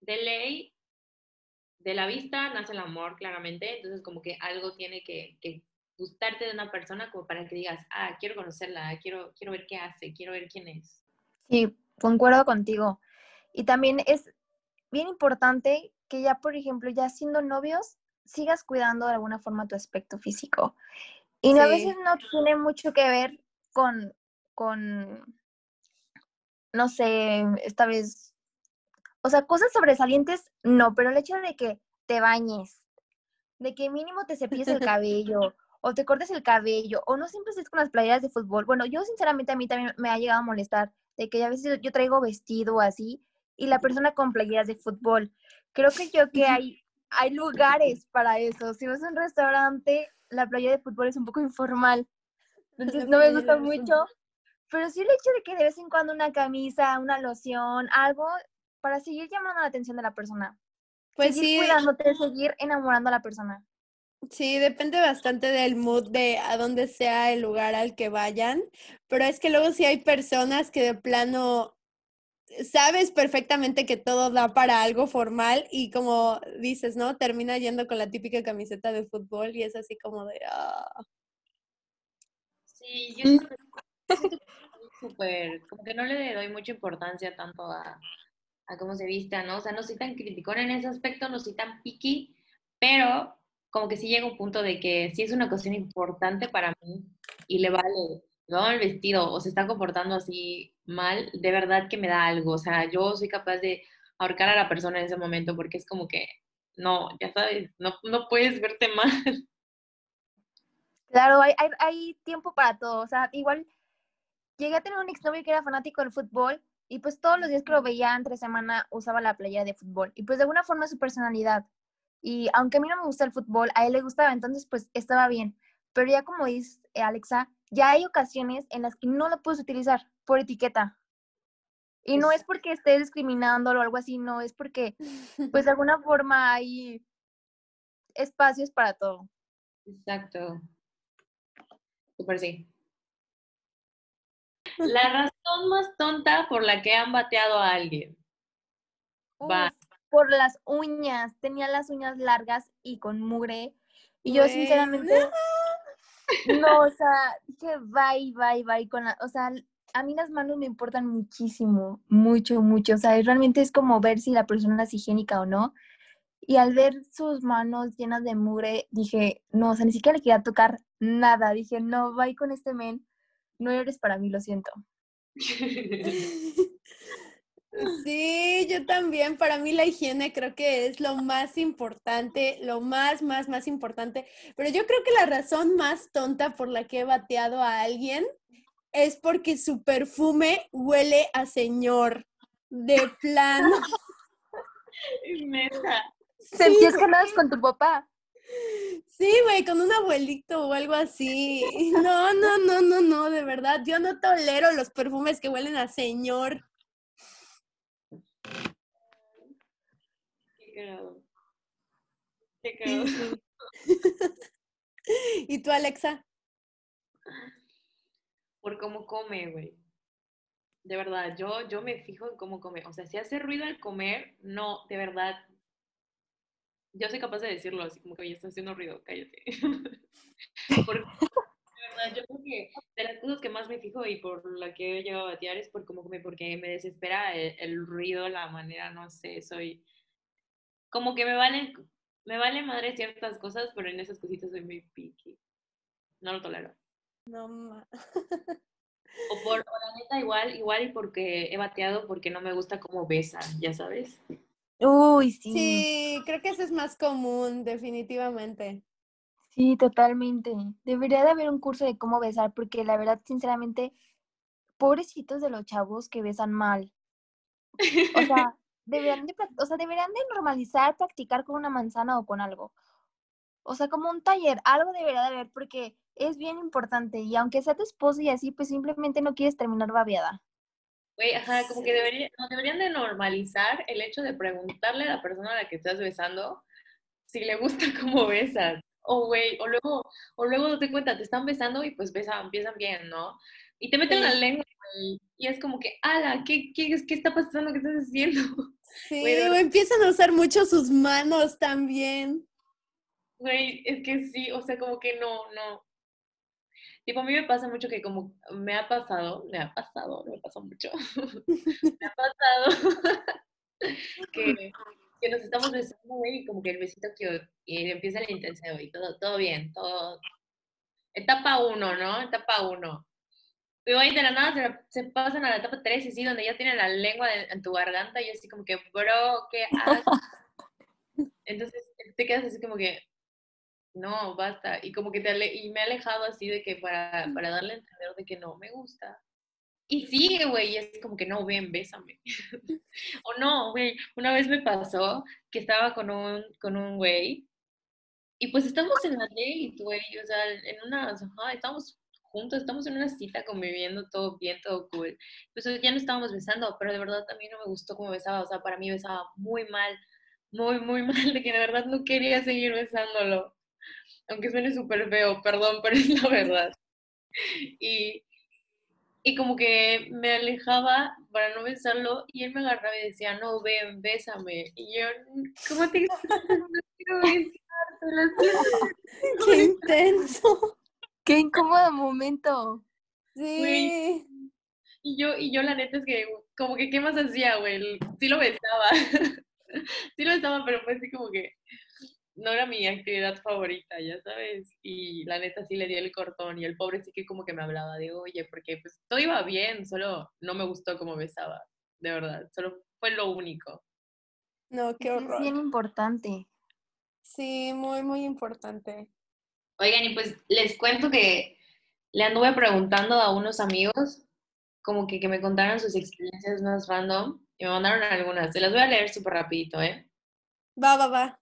de ley, de la vista nace el amor, claramente, entonces como que algo tiene que, que gustarte de una persona como para que digas, ah, quiero conocerla, quiero, quiero ver qué hace, quiero ver quién es. Sí, concuerdo contigo. Y también es bien importante que ya, por ejemplo, ya siendo novios, sigas cuidando de alguna forma tu aspecto físico. Y no, a veces no tiene mucho que ver con, con, no sé, esta vez, o sea, cosas sobresalientes, no, pero el hecho de que te bañes, de que mínimo te cepilles el cabello, o te cortes el cabello, o no siempre estés con las playeras de fútbol. Bueno, yo sinceramente a mí también me ha llegado a molestar de que a veces yo traigo vestido así y la persona con playeras de fútbol. Creo que yo que hay, hay lugares para eso. Si vas a un restaurante, la playera de fútbol es un poco informal. Entonces no me gusta mucho. Pero sí el hecho de que de vez en cuando una camisa, una loción, algo para seguir llamando la atención de la persona. Pues seguir sí, cuidándote, seguir enamorando a la persona. Sí, depende bastante del mood de a dónde sea el lugar al que vayan, pero es que luego sí hay personas que de plano sabes perfectamente que todo da para algo formal y como dices, ¿no? Termina yendo con la típica camiseta de fútbol y es así como de, ah, Sí, yo soy súper, como que no le doy mucha importancia tanto a, a cómo se vista, ¿no? O sea, no soy tan criticón en ese aspecto, no soy tan picky, pero como que sí llega un punto de que sí es una cuestión importante para mí y le vale, vale el vestido o se está comportando así mal, de verdad que me da algo, o sea, yo soy capaz de ahorcar a la persona en ese momento porque es como que, no, ya sabes, no, no puedes verte mal. Claro, hay, hay, hay tiempo para todo. O sea, igual llegué a tener un exnovio que era fanático del fútbol y pues todos los días que lo veía entre semana usaba la playera de fútbol. Y pues de alguna forma su personalidad. Y aunque a mí no me gusta el fútbol, a él le gustaba, entonces pues estaba bien. Pero ya como dice Alexa, ya hay ocasiones en las que no lo puedes utilizar por etiqueta. Y no es porque estés discriminándolo o algo así, no, es porque pues de alguna forma hay espacios para todo. Exacto. Súper sí. La razón más tonta por la que han bateado a alguien. Va. Uf, por las uñas. Tenía las uñas largas y con mugre. Y yo sinceramente, no, o sea, dije bye, bye, bye con la, o sea, a mí las manos me importan muchísimo, mucho, mucho. O sea, realmente es como ver si la persona es higiénica o no. Y al ver sus manos llenas de mugre, dije, no, o sea, ni siquiera le quería tocar nada. Dije, no, bye con este men. No eres para mí, lo siento. Sí, yo también. Para mí la higiene creo que es lo más importante, lo más, más, más importante. Pero yo creo que la razón más tonta por la que he bateado a alguien es porque su perfume huele a señor. De plano. Sentías güey. que con tu papá. Sí, güey, con un abuelito o algo así. No, no, no, no, no, de verdad. Yo no tolero los perfumes que huelen a señor. Qué cagado. Qué. ¿Y tú, Alexa? Por cómo come, güey. De verdad, yo, yo me fijo en cómo come. O sea, si hace ruido al comer, no, de verdad. Yo soy capaz de decirlo así como que, oye, está haciendo ruido, cállate. Porque, de verdad, yo creo que de las cosas que más me fijo y por la que he llegado a batear es por cómo come, porque me desespera el, el ruido, la manera, no sé, soy... como que me valen, me vale madre ciertas cosas, pero en esas cositas soy muy picky. No lo tolero. No ma. O por, o la neta, igual, igual y porque he bateado porque no me gusta cómo besan, ya sabes. Uy, sí. Sí, creo que eso es más común, definitivamente. Sí, totalmente. Debería de haber un curso de cómo besar, porque la verdad, sinceramente, pobrecitos de los chavos que besan mal. O sea, deberían de, o sea, deberían de normalizar practicar con una manzana o con algo. O sea, como un taller, algo debería de haber, porque es bien importante. Y aunque sea tu esposo y así, pues simplemente no quieres terminar babeada. Güey, ajá, como que debería, no, deberían de normalizar el hecho de preguntarle a la persona a la que estás besando si le gusta cómo besas. O, güey, o luego, o luego te cuenta, te están besando y pues besan, empiezan bien, ¿no? Y te meten la lengua, güey, y es como que, ala, ¿qué, qué, qué está pasando? ¿Qué estás haciendo? Sí, o empiezan a usar mucho sus manos también. Güey, es que sí, o sea, como que no, no. Tipo, a mí me pasa mucho que como me ha pasado, me ha pasado, me pasó mucho, me ha pasado que, que nos estamos besando, güey, y como que el besito que y empieza el intensivo y todo, todo bien, todo. Etapa uno, ¿no? Etapa uno. Pero ahí de la nada se, se pasan a la etapa tres y sí, donde ya tienen la lengua de- en tu garganta y así como que, bro, ¿qué haces? Entonces te quedas así como que, no, basta. Y como que te ale- y me he alejado así de que para, para darle a entender de que no me gusta. Y sigue, güey, y es como que no, ven, bésame. o no, güey, una vez me pasó que estaba con un, con un güey y pues estamos en la date, güey, o sea, en una, ajá, estamos juntos, estamos en una cita conviviendo, todo bien, todo cool. Pues ya no estábamos besando, pero de verdad a mí no me gustó cómo besaba, o sea, para mí besaba muy mal, muy, muy mal, de que de verdad no quería seguir besándolo. Aunque suene súper feo, perdón, pero es la verdad. Y, y como que me alejaba para no besarlo y él me agarraba y decía, no, ven, bésame. Y yo, ¿cómo te no quiero siento". Qué intenso. ¡Qué incómodo momento! Sí. Y yo, y yo la neta es que, como que, ¿qué más hacía, güey? Sí lo besaba. sí lo besaba, pero fue así como que no era mi actividad favorita, ya sabes. Y la neta sí le di el cortón y el pobre sí que como que me hablaba de, oye, porque pues todo iba bien, solo no me gustó cómo besaba, de verdad. Solo fue lo único. No, qué Sí, es bien horror. importante. Sí, muy, muy importante. Oigan, y pues les cuento que le anduve preguntando a unos amigos como que, que me contaran sus experiencias más random y me mandaron algunas. Se las voy a leer súper rapidito, ¿eh? Va, va, va.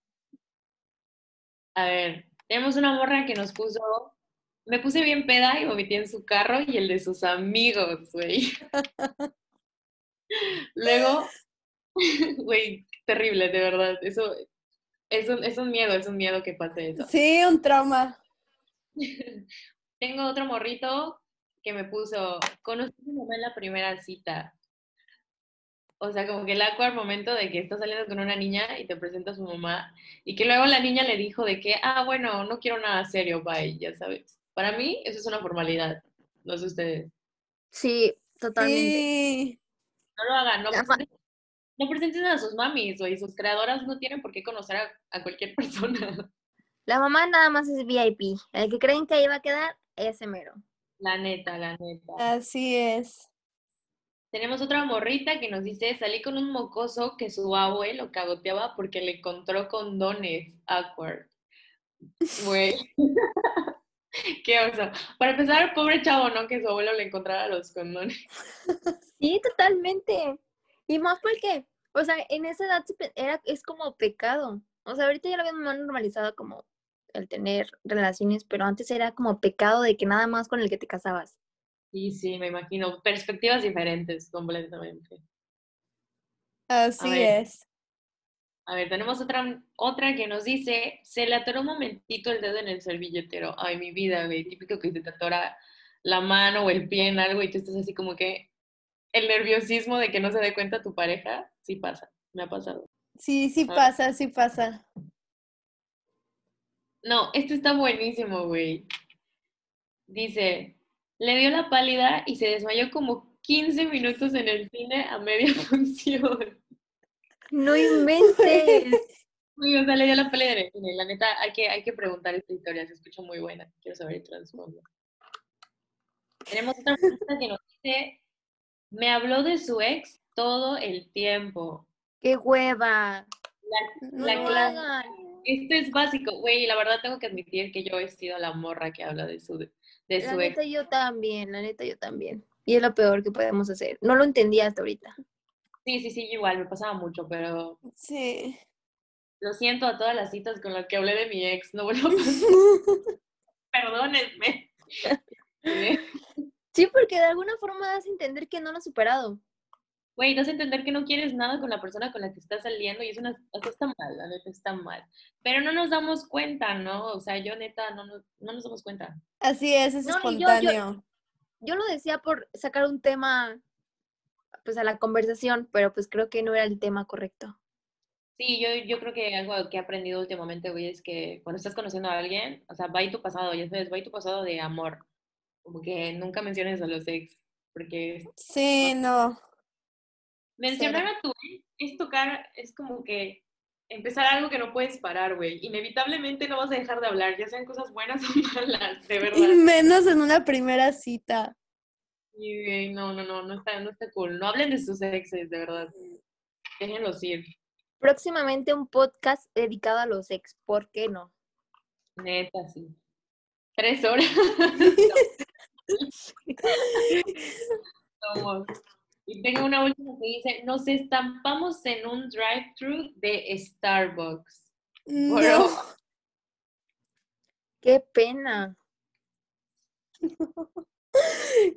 A ver, tenemos una morra que nos puso, me puse bien peda y vomité en su carro y el de sus amigos, güey. Luego, güey, terrible, de verdad. Eso es un, es un miedo, es un miedo que pase eso. Sí, un trauma. Tengo otro morrito que me puso, conocí a mi mamá en la primera cita. O sea, como que el awkward momento de que estás saliendo con una niña y te presenta a su mamá y que luego la niña le dijo de que, ah, bueno, no quiero nada serio, bye, ya sabes. Para mí eso es una formalidad, no sé ustedes. Sí, totalmente. Sí. No lo hagan, no presenten, no presenten a sus mamis, güey, sus creadoras no tienen por qué conocer a, a cualquier persona. La mamá nada más es VIP. El que creen que ahí va a quedar, ese mero. La neta, la neta. Así es. Tenemos otra morrita que nos dice, salí con un mocoso que su abuelo cagoteaba porque le encontró condones. Awkward. Güey. Qué oso. Para empezar, pobre chavo, ¿no? Que su abuelo le encontrara los condones. Sí, totalmente. Y más porque, o sea, en esa edad era, es como pecado. O sea, ahorita ya lo más normalizado como el tener relaciones, pero antes era como pecado de que nada más con el que te casabas. Sí, sí, me imagino. Perspectivas diferentes completamente. Así ver. es. A ver, tenemos otra, otra que nos dice, se le atoró un momentito el dedo en el servilletero. Ay, mi vida, güey, típico que se te atora la mano o el pie en algo y tú estás así como que el nerviosismo de que no se dé cuenta tu pareja, sí pasa, me ha pasado. Sí, sí pasa, sí pasa. No, este está buenísimo, güey. Dice, le dio la pálida y se desmayó como 15 minutos en el cine a media función. No inventes. Uy, o sea, le dio la pelea de Bikini. La neta, hay que, hay que preguntar esta historia, se escucha muy buena. Quiero saber el trasfondo. Tenemos otra pregunta que nos dice, me habló de su ex todo el tiempo. ¡Qué hueva! La, clásica. Esto es básico, güey, la verdad tengo que admitir que yo he sido la morra que habla de su, de La su ex. neta yo también, la neta yo también. Y es lo peor que podemos hacer. No lo entendía hasta ahorita. Sí, sí, sí, igual, me pasaba mucho, pero Sí. lo siento a todas las citas con las que hablé de mi ex, no vuelvo a pasar. Perdónenme. Sí. Sí, porque de alguna forma das a entender que no lo has superado. Güey, das a entender que no quieres nada con la persona con la que estás saliendo y es una, o sea, está mal, la neta está mal. Pero no nos damos cuenta, ¿no? O sea, yo neta no, nos- no nos damos cuenta. Así es, es No, ni yo- yo- espontáneo. Yo lo decía por sacar un tema pues a la conversación, pero pues creo que no era el tema correcto. Sí, yo, yo creo que algo que he aprendido últimamente, güey, es que cuando estás conociendo a alguien, o sea, va y tu pasado, ya sabes, va y tu pasado de amor. Como que nunca menciones a los ex, porque Sí, no. Mencionar a tu ex es tocar, es como que empezar algo que no puedes parar, güey. Inevitablemente no vas a dejar de hablar, ya sean cosas buenas o malas, de Y verdad. menos en una primera cita. Y, no, no, no, no está, no está cool. No hablen de sus exes, de verdad. Déjenlos ir, Próximamente un podcast dedicado a los ex, ¿por qué no? neta, sí. Tres horas. Somos. Y tengo una última que dice, nos estampamos en un drive-thru de Starbucks. No. Bro. Qué pena.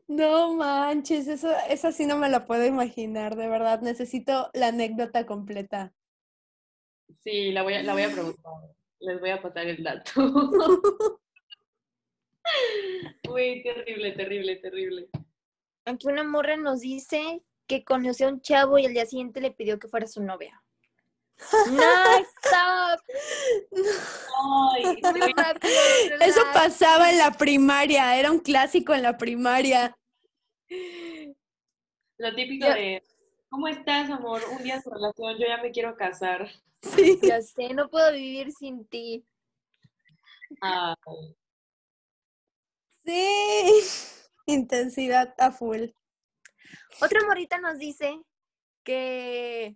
No manches, eso, esa sí no me la puedo imaginar, de verdad. Necesito la anécdota completa. Sí, la voy a, la voy a preguntar. Les voy a pasar el dato. Uy, terrible, terrible, terrible. Aquí una morra nos dice que conoció a un chavo y al día siguiente le pidió que fuera su novia. ¡No, stop! Ay, Muy güey, rápido, Eso pasaba en la primaria, era un clásico en la primaria. lo típico de, ¿cómo estás, amor? Un día de tu relación, yo ya me quiero casar. Sí. Ya sé, no puedo vivir sin ti. Ay, Sí. Intensidad a full. Otra morrita nos dice que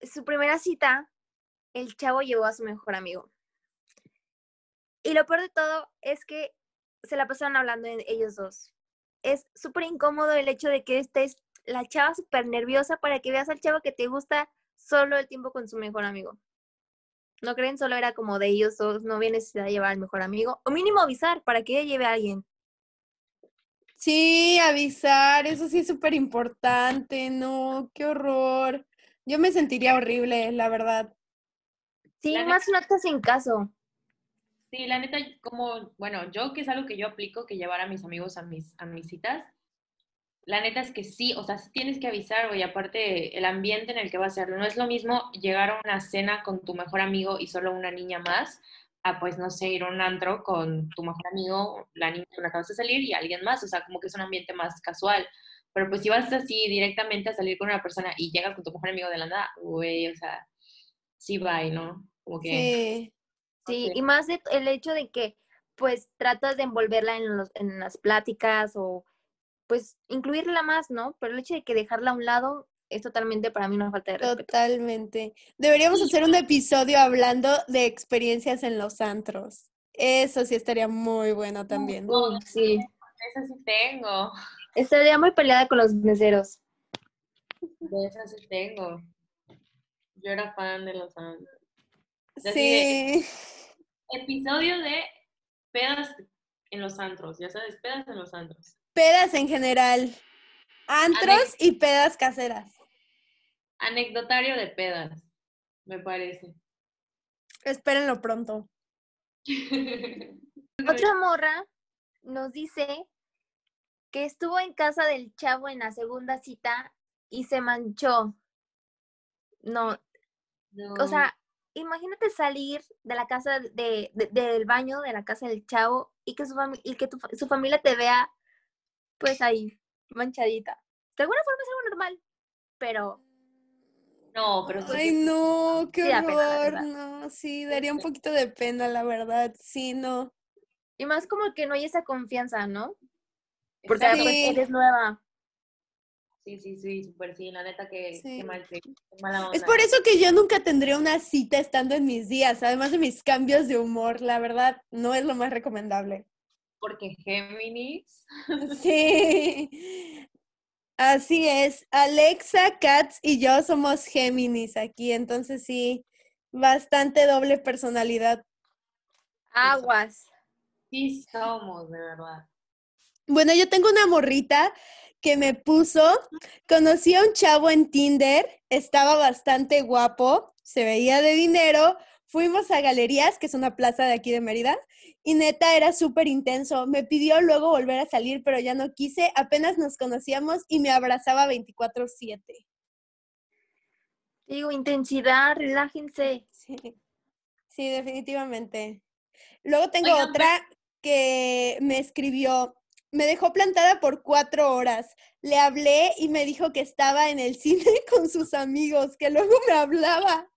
su primera cita, el chavo llevó a su mejor amigo. Y lo peor de todo es que se la pasaron hablando ellos dos. Es súper incómodo el hecho de que estés la chava súper nerviosa para que veas al chavo que te gusta solo el tiempo con su mejor amigo. ¿No creen? Solo era como de ellos dos, no había necesidad de llevar al mejor amigo. O mínimo avisar para que ella lleve a alguien. Sí, avisar, eso sí es súper importante, no, qué horror. Yo me sentiría horrible, la verdad. Sí, La más no te hacen caso. Sí, la neta, como, bueno, yo que es algo que yo aplico, que llevar a mis amigos a mis, a mis citas, la neta es que sí, o sea, sí tienes que avisar, güey, aparte el ambiente en el que va a ser, no es lo mismo llegar a una cena con tu mejor amigo y solo una niña más, a pues, no sé, ir a un antro con tu mejor amigo, la niña con la que acabas de salir y alguien más, o sea, como que es un ambiente más casual. Pero pues si vas así directamente a salir con una persona y llegas con tu mejor amigo de la nada, güey, o sea, sí va, ¿no? Como que... Sí. Sí, y más el hecho de que pues tratas de envolverla en, los, en las pláticas o pues incluirla más, ¿no? Pero el hecho de que dejarla a un lado es totalmente para mí una falta de respeto. Totalmente. Deberíamos hacer un episodio hablando de experiencias en los antros. Eso sí estaría muy bueno también. Sí. Esa sí tengo, Estaría muy peleada con los meseros. de esa sí tengo. Yo era fan de los antros. Sí. Episodio de pedas en los antros, ya sabes, pedas en los antros. Pedas en general. Antros y pedas caseras. Anecdotario de pedas, me parece. Espérenlo pronto. Otra morra nos dice que estuvo en casa del chavo en la segunda cita y se manchó. No, No. o sea, imagínate salir de la casa de, de- del baño de la casa del chavo y que su fami- y que tu fa- su familia te vea pues ahí manchadita. De alguna forma es algo normal, pero No, pero Ay, no, qué Sí pena, horror. No, sí, daría un poquito de pena, la verdad. Sí, no. Y más como que no hay esa confianza, ¿no? Porque pues, Sí. eres nueva. Sí, sí, sí, súper sí, la neta que Sí. mal, mala onda. Es por eso que yo nunca tendría una cita estando en mis días, además de mis cambios de humor. La verdad, no es lo más recomendable. Porque Géminis. Sí. Así es. Alexa, Katz y yo somos Géminis aquí, entonces sí, bastante doble personalidad. Aguas. Sí somos, de verdad. Bueno, yo tengo una morrita que me puso, conocí a un chavo en Tinder, estaba bastante guapo, se veía de dinero, fuimos a Galerías, que es una plaza de aquí de Mérida, y neta era súper intenso. Me pidió luego volver a salir, pero ya no quise, apenas nos conocíamos y me abrazaba 24/7. Digo, intensidad, relájense. Sí, sí, definitivamente. Luego tengo Oigan, otra que me escribió, me dejó plantada por cuatro horas. Le hablé y me dijo que estaba en el cine con sus amigos, que luego me hablaba.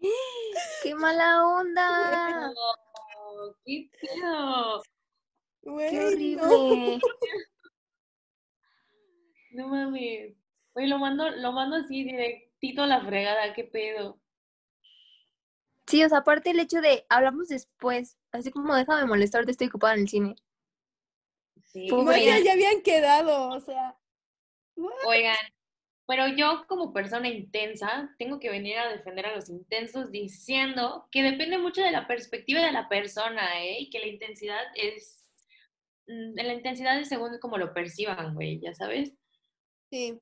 ¡Qué mala onda! Qué feo. Güey, ¡Qué no. horrible! No mames. Oye, lo mando, lo mando así directito a la fregada, qué pedo. Sí, o sea, aparte el hecho de hablamos después, así como déjame molestar, te estoy ocupada en el cine. Sí. Pobre. No, Oigan, ya, ya habían quedado, o sea. oigan, pero yo como persona intensa tengo que venir a defender a los intensos diciendo que depende mucho de la perspectiva de la persona, ¿eh? Y que la intensidad es, mm, la intensidad es según cómo lo perciban, güey, ya sabes. Sí,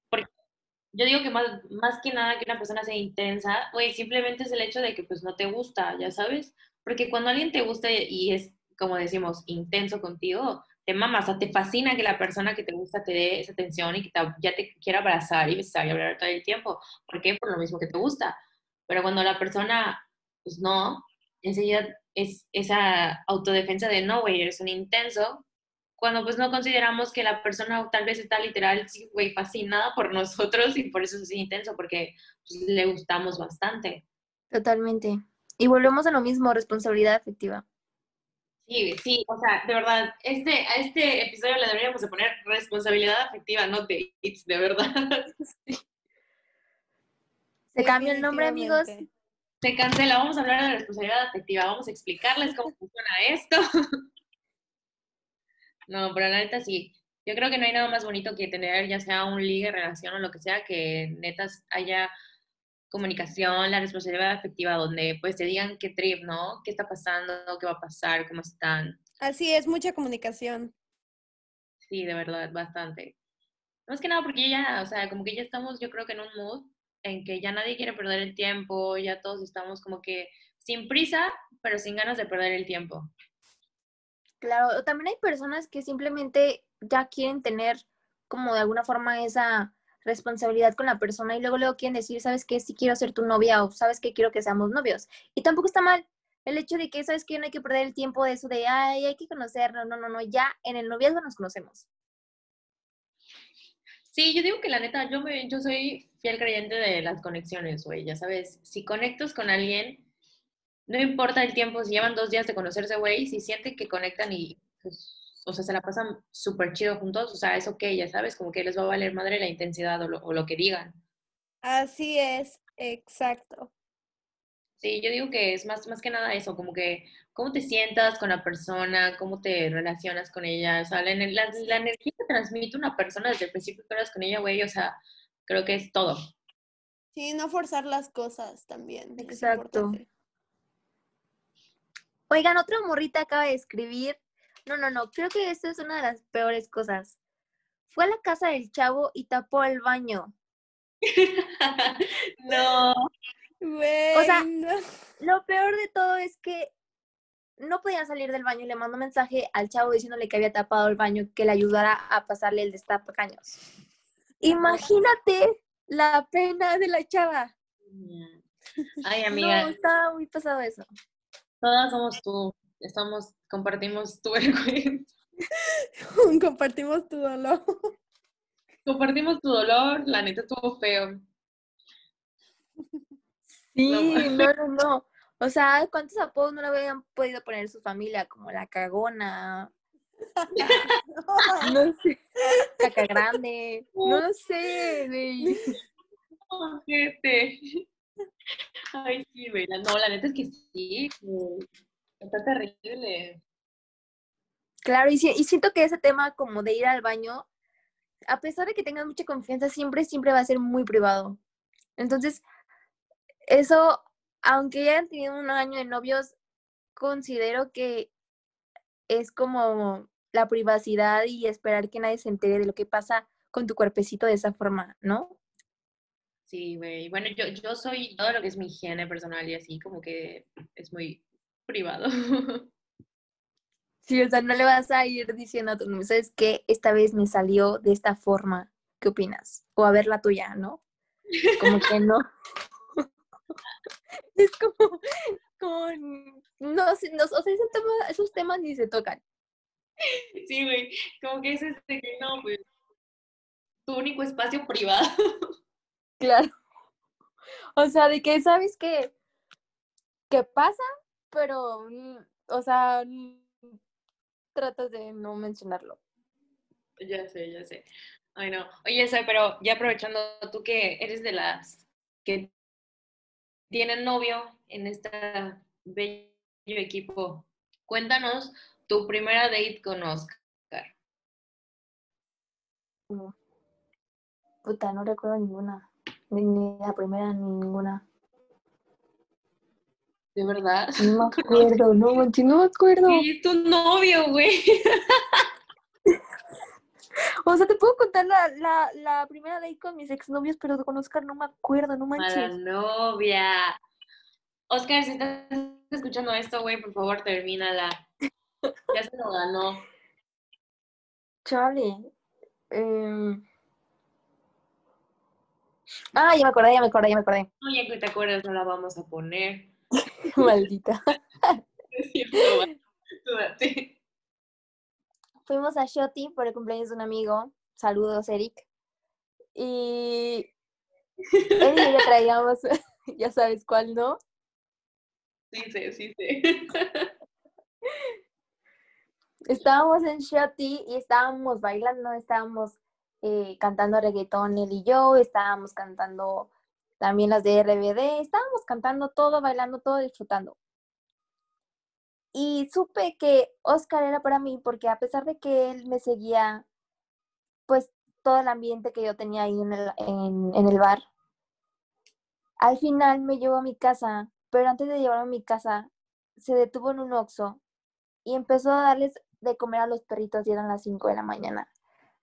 Yo digo que más, más que nada que una persona sea intensa, güey, simplemente es el hecho de que pues no te gusta, ya sabes. Porque cuando alguien te gusta y es, como decimos, intenso contigo, te mamas, o sea, te fascina que la persona que te gusta te dé esa atención y que te- ya te quiera abrazar y besar y hablar todo el tiempo. ¿Por qué? Por lo mismo que te gusta. Pero cuando la persona, pues no, enseguida es esa autodefensa de no, güey, eres un intenso, cuando pues no consideramos que la persona tal vez está literal, sí, güey, fascinada por nosotros y por eso es intenso, porque pues, le gustamos bastante. Totalmente. Y volvemos a lo mismo, responsabilidad afectiva. Sí, sí, o sea, de verdad, este, a este episodio le deberíamos de poner responsabilidad afectiva, no dates, de verdad. Se cambia el nombre, amigos. Se cancela, vamos a hablar de la responsabilidad afectiva, vamos a explicarles cómo funciona esto. No, pero la neta sí, yo creo que no hay nada más bonito que tener ya sea un ligue, relación o lo que sea, que netas haya comunicación, la responsabilidad afectiva, donde pues te digan qué trip, ¿no? ¿Qué está pasando? ¿Qué va a pasar? ¿Cómo están? Así es, mucha comunicación. Sí, de verdad, bastante. Más que nada porque ya, o sea, como que ya estamos, yo creo que en un mood en que ya nadie quiere perder el tiempo, ya todos estamos como que sin prisa, pero sin ganas de perder el tiempo. Claro, también hay personas que simplemente ya quieren tener como de alguna forma esa responsabilidad con la persona y luego luego quieren decir, ¿sabes qué? Si quiero ser tu novia o ¿sabes qué? Quiero que seamos novios. Y tampoco está mal el hecho de que, ¿sabes qué? No hay que perder el tiempo de eso de, ay, hay que conocernos. No, no, no, ya en el noviazgo nos conocemos. Sí, yo digo que la neta, yo, me, yo soy fiel creyente de las conexiones, güey, ya sabes, si conectas con alguien, no importa el tiempo, si llevan dos días de conocerse, güey, si sienten que conectan y, pues, o sea, se la pasan súper chido juntos, o sea, es ok, ya sabes, como que les va a valer madre la intensidad o lo, o lo que digan. Así es, exacto. Sí, yo digo que es más, más que nada eso, como que cómo te sientas con la persona, cómo te relacionas con ella, o sea, la, la- la energía que transmite una persona desde el principio que hablas con ella, güey, o sea, creo que es todo. Sí, no forzar las cosas también. Exacto. Oigan, otra morrita acaba de escribir. No, no, no, creo que esto es una de las peores cosas. Fue a la casa del chavo y tapó el baño. no. Güey, sea, no. Lo peor de todo es que no podía salir del baño y le mandó mensaje al chavo diciéndole que había tapado el baño, que le ayudara a pasarle el destapacaños. Imagínate la pena de la chava. Ay, amiga, No, estaba muy pasado eso. todas somos tú. Estamos, compartimos tu vergüenza. Compartimos tu dolor. Compartimos tu dolor, la neta estuvo feo. Sí, no, no, no. O sea, ¿cuántos apodos no le habían podido poner su familia? Como la cagona. No sé. Caca grande. No sé, güey. Ay, sí, güey. No, la neta es que sí. güey. Está terrible. Claro, y, si- y siento que ese tema como de ir al baño, a pesar de que tengas mucha confianza, siempre, siempre va a ser muy privado. Entonces, eso, aunque ya hayan tenido un año de novios, considero que es como la privacidad y esperar que nadie se entere de lo que pasa con tu cuerpecito de esa forma, ¿no? Sí, güey. Bueno, yo, yo soy todo lo que es mi higiene personal y así, como que es muy privado. Sí, o sea, no le vas a ir diciendo a tu novio, ¿sabes qué? Esta vez me salió de esta forma. ¿Qué opinas? O a ver la tuya, ¿no? Como que no. es como, no sé, no, o sea, ese tema- esos temas ni se tocan. Sí, güey. Como que es este que no, pues. Tu único espacio privado. Claro. O sea, de que sabes que, que pasa, pero, mm, o sea, mm, tratas de no mencionarlo. Ya sé, ya sé. Ay, no. Oye, Zoe, pero ya aprovechando, tú que eres de las que tienen novio en este bello equipo, cuéntanos tu primera date con Oscar. Mm. Puta, no recuerdo ninguna. Ni, ni la primera, ni ninguna. ¿De verdad? No me acuerdo, no manches, no me acuerdo. Es tu novio, güey. O sea, te puedo contar la, la, la primera date con mis exnovios, pero con Oscar no me acuerdo, no manches. novia. Oscar, si estás escuchando esto, güey, por favor, termínala. Ya se lo ganó. Chale. Em. Ah, ya me acordé, ya me acordé, ya me acordé. No, ya que te acuerdas, no la vamos a poner. Maldita. Es cierto. Fuimos a Shoti por el cumpleaños de un amigo. Saludos, Eric. Y él y yo traíamos, ya sabes cuál, ¿no? Sí, sí, sí, sí. Estábamos en Shoti y estábamos bailando, estábamos eh, cantando reggaetón él y yo, estábamos cantando también las de RBD, estábamos cantando todo, bailando todo, disfrutando. Y supe que Oscar era para mí porque a pesar de que él me seguía, pues todo el ambiente que yo tenía ahí en el, en, el bar, al final me llevó a mi casa, pero antes de llevarme a mi casa, se detuvo en un Oxxo y empezó a darles de comer a los perritos y eran las 5 de la mañana.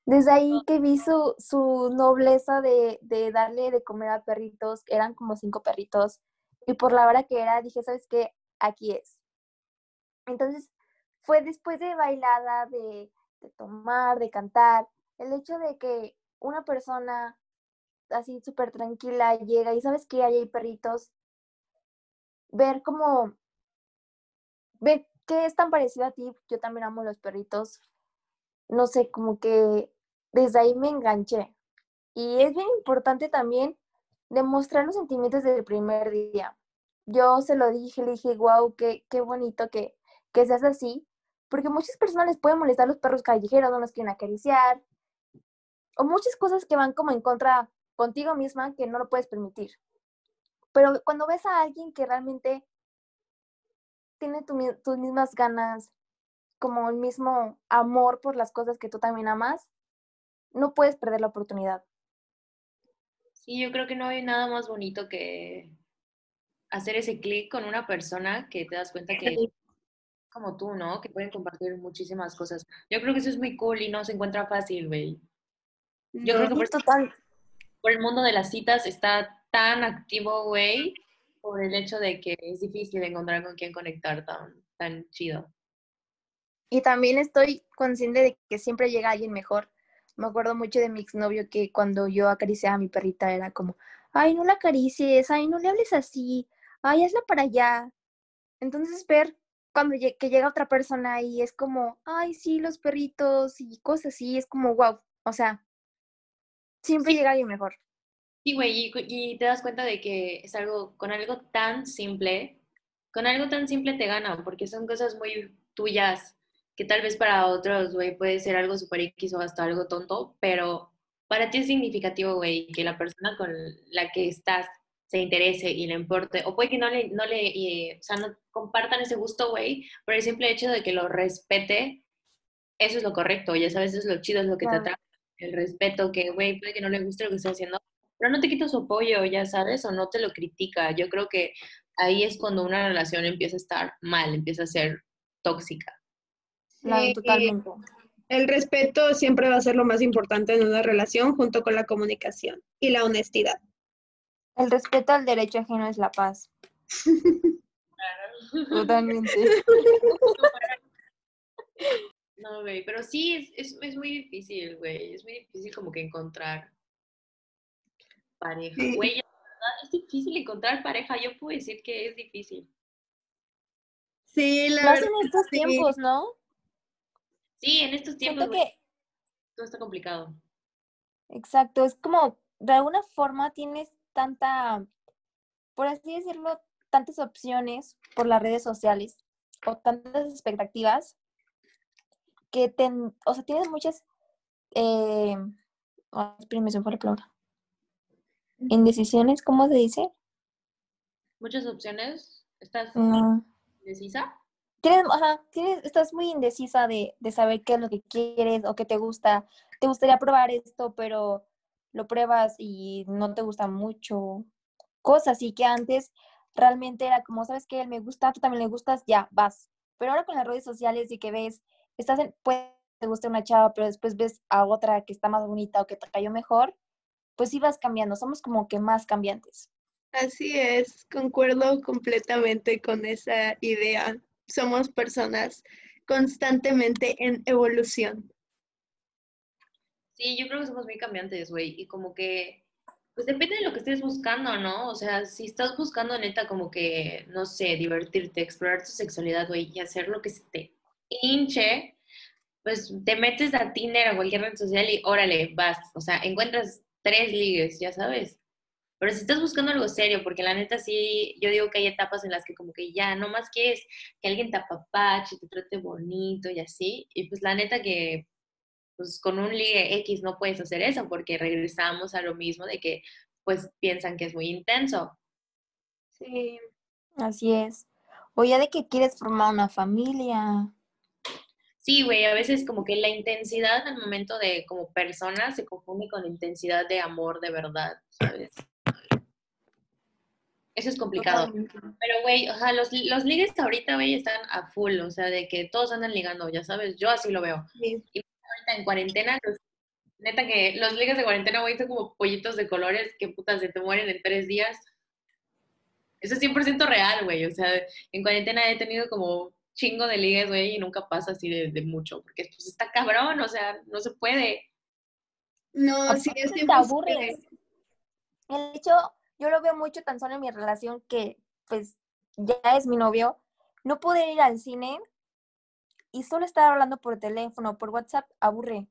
Desde ahí que vi su, su nobleza de, de darle de comer a perritos, eran como cinco perritos, y por la hora que era, dije, ¿sabes qué? Aquí es. Entonces, fue después de bailada, de, de tomar, de cantar, el hecho de que una persona así súper tranquila llega y sabes que ahí hay perritos, ver como, ver que es tan parecido a ti, yo también amo los perritos, no sé, como que desde ahí me enganché. Y es bien importante también demostrar los sentimientos del primer día. Yo se lo dije, le dije, wow, qué, qué bonito que, que seas así, porque muchas personas les pueden molestar los perros callejeros, no los quieren acariciar, o muchas cosas que van como en contra contigo misma que no lo puedes permitir. Pero cuando ves a alguien que realmente tiene tu tus mismas ganas, como el mismo amor por las cosas que tú también amas, no puedes perder la oportunidad. Sí, yo creo que no hay nada más bonito que hacer ese clic con una persona que te das cuenta que como tú, ¿no? Que pueden compartir muchísimas cosas. Yo creo que eso es muy cool y no se encuentra fácil, güey. Yo creo que por, total. por el mundo de las citas está tan activo, güey, por el hecho de que es difícil encontrar con quién conectar tan, tan chido. Y también estoy consciente de que siempre llega alguien mejor. Me acuerdo mucho de mi exnovio que cuando yo acariciaba a mi perrita era como, ay, no la acaricies, ay, no le hables así, ay, hazla para allá. Entonces ver cuando que llega otra persona y es como, ay, sí, los perritos y cosas así, es como, wow, o sea, siempre llega alguien mejor. Sí, güey, y, y te das cuenta de que es algo, con algo tan simple, con algo tan simple te ganan, porque son cosas muy tuyas, que tal vez para otros, güey, puede ser algo súper X o hasta algo tonto, pero para ti es significativo, güey, que la persona con la que estás se interese y le importe, o puede que no le, no le, eh, o sea, no compartan ese gusto, güey, por el simple hecho de que lo respete, eso es lo correcto, ya sabes, eso es lo chido, es lo que te Claro. atrae, el respeto, que, güey, puede que no le guste lo que está haciendo, pero no te quita su apoyo, ya sabes, o no te lo critica. Yo creo que ahí es cuando una relación empieza a estar mal, empieza a ser tóxica. Claro, Sí, totalmente. El respeto siempre va a ser lo más importante en una relación junto con la comunicación y la honestidad. El respeto al derecho ajeno es la paz. Totalmente. No, güey, pero sí, es, es, es muy difícil, güey, es muy difícil como que encontrar pareja. Sí. Güey, verdad, es difícil encontrar pareja, yo puedo decir que es difícil. Sí, la Más verdad. en estos sí. tiempos, ¿no? Sí, en estos tiempos, Siento güey, que, todo está complicado. exacto, es como, de alguna forma tienes tanta, por así decirlo, tantas opciones por las redes sociales o tantas expectativas que te, o sea, tienes muchas, eh, ay, espérame, se me fue la palabra. Indecisiones, ¿cómo se dice? Muchas opciones. ¿Estás No. indecisa? Tienes, ajá, tienes, estás muy indecisa de, saber qué es lo que quieres o qué te gusta. Te gustaría probar esto, pero lo pruebas y no te gusta mucho. Cosas así que antes realmente era como, ¿sabes qué? Él me gusta, tú también le gustas, ya, vas. Pero ahora con las redes sociales y que ves, estás en, puede te gusta una chava, pero después ves a otra que está más bonita o que te cayó mejor, pues sí vas cambiando. Somos como que más cambiantes. Así es, concuerdo completamente con esa idea. Somos personas constantemente en evolución. Sí, yo creo que somos muy cambiantes, güey, y como que, pues depende de lo que estés buscando, ¿no? O sea, si estás buscando neta como que, no sé, divertirte, explorar tu sexualidad, güey, y hacer lo que se te hinche, pues te metes a Tinder o cualquier red social y órale, vas, o sea, encuentras tres ligues, ya sabes. Pero si estás buscando algo serio, porque la neta sí, yo digo que hay etapas en las que como que ya no más quieres que alguien te apapache, te trate bonito y así, y pues la neta que pues con un ligue X no puedes hacer eso porque regresamos a lo mismo de que pues piensan que es muy intenso. Sí, Así es. O ya de que quieres formar una familia. Sí, güey, a veces como que la intensidad al momento de como persona se confunde con la intensidad de amor de verdad, ¿sabes? Eso es complicado. totalmente. Pero, güey, o sea, los, los ligues ahorita, güey, están a full, o sea, de que todos andan ligando, ya sabes, yo así lo veo. Sí. Ahorita en cuarentena, los- neta que los ligues de cuarentena, güey, son como pollitos de colores que putas se te mueren en tres días. Eso es 100% real, güey, o sea, en cuarentena he tenido como chingo de ligues, güey, y nunca pasa así de, de mucho, porque pues está cabrón, o sea, no se puede. No, sí, es que te aburres. El hecho, yo lo veo mucho tan solo en mi relación que, pues, ya es mi novio, no poder ir al cine y solo estar hablando por teléfono, por WhatsApp, aburre.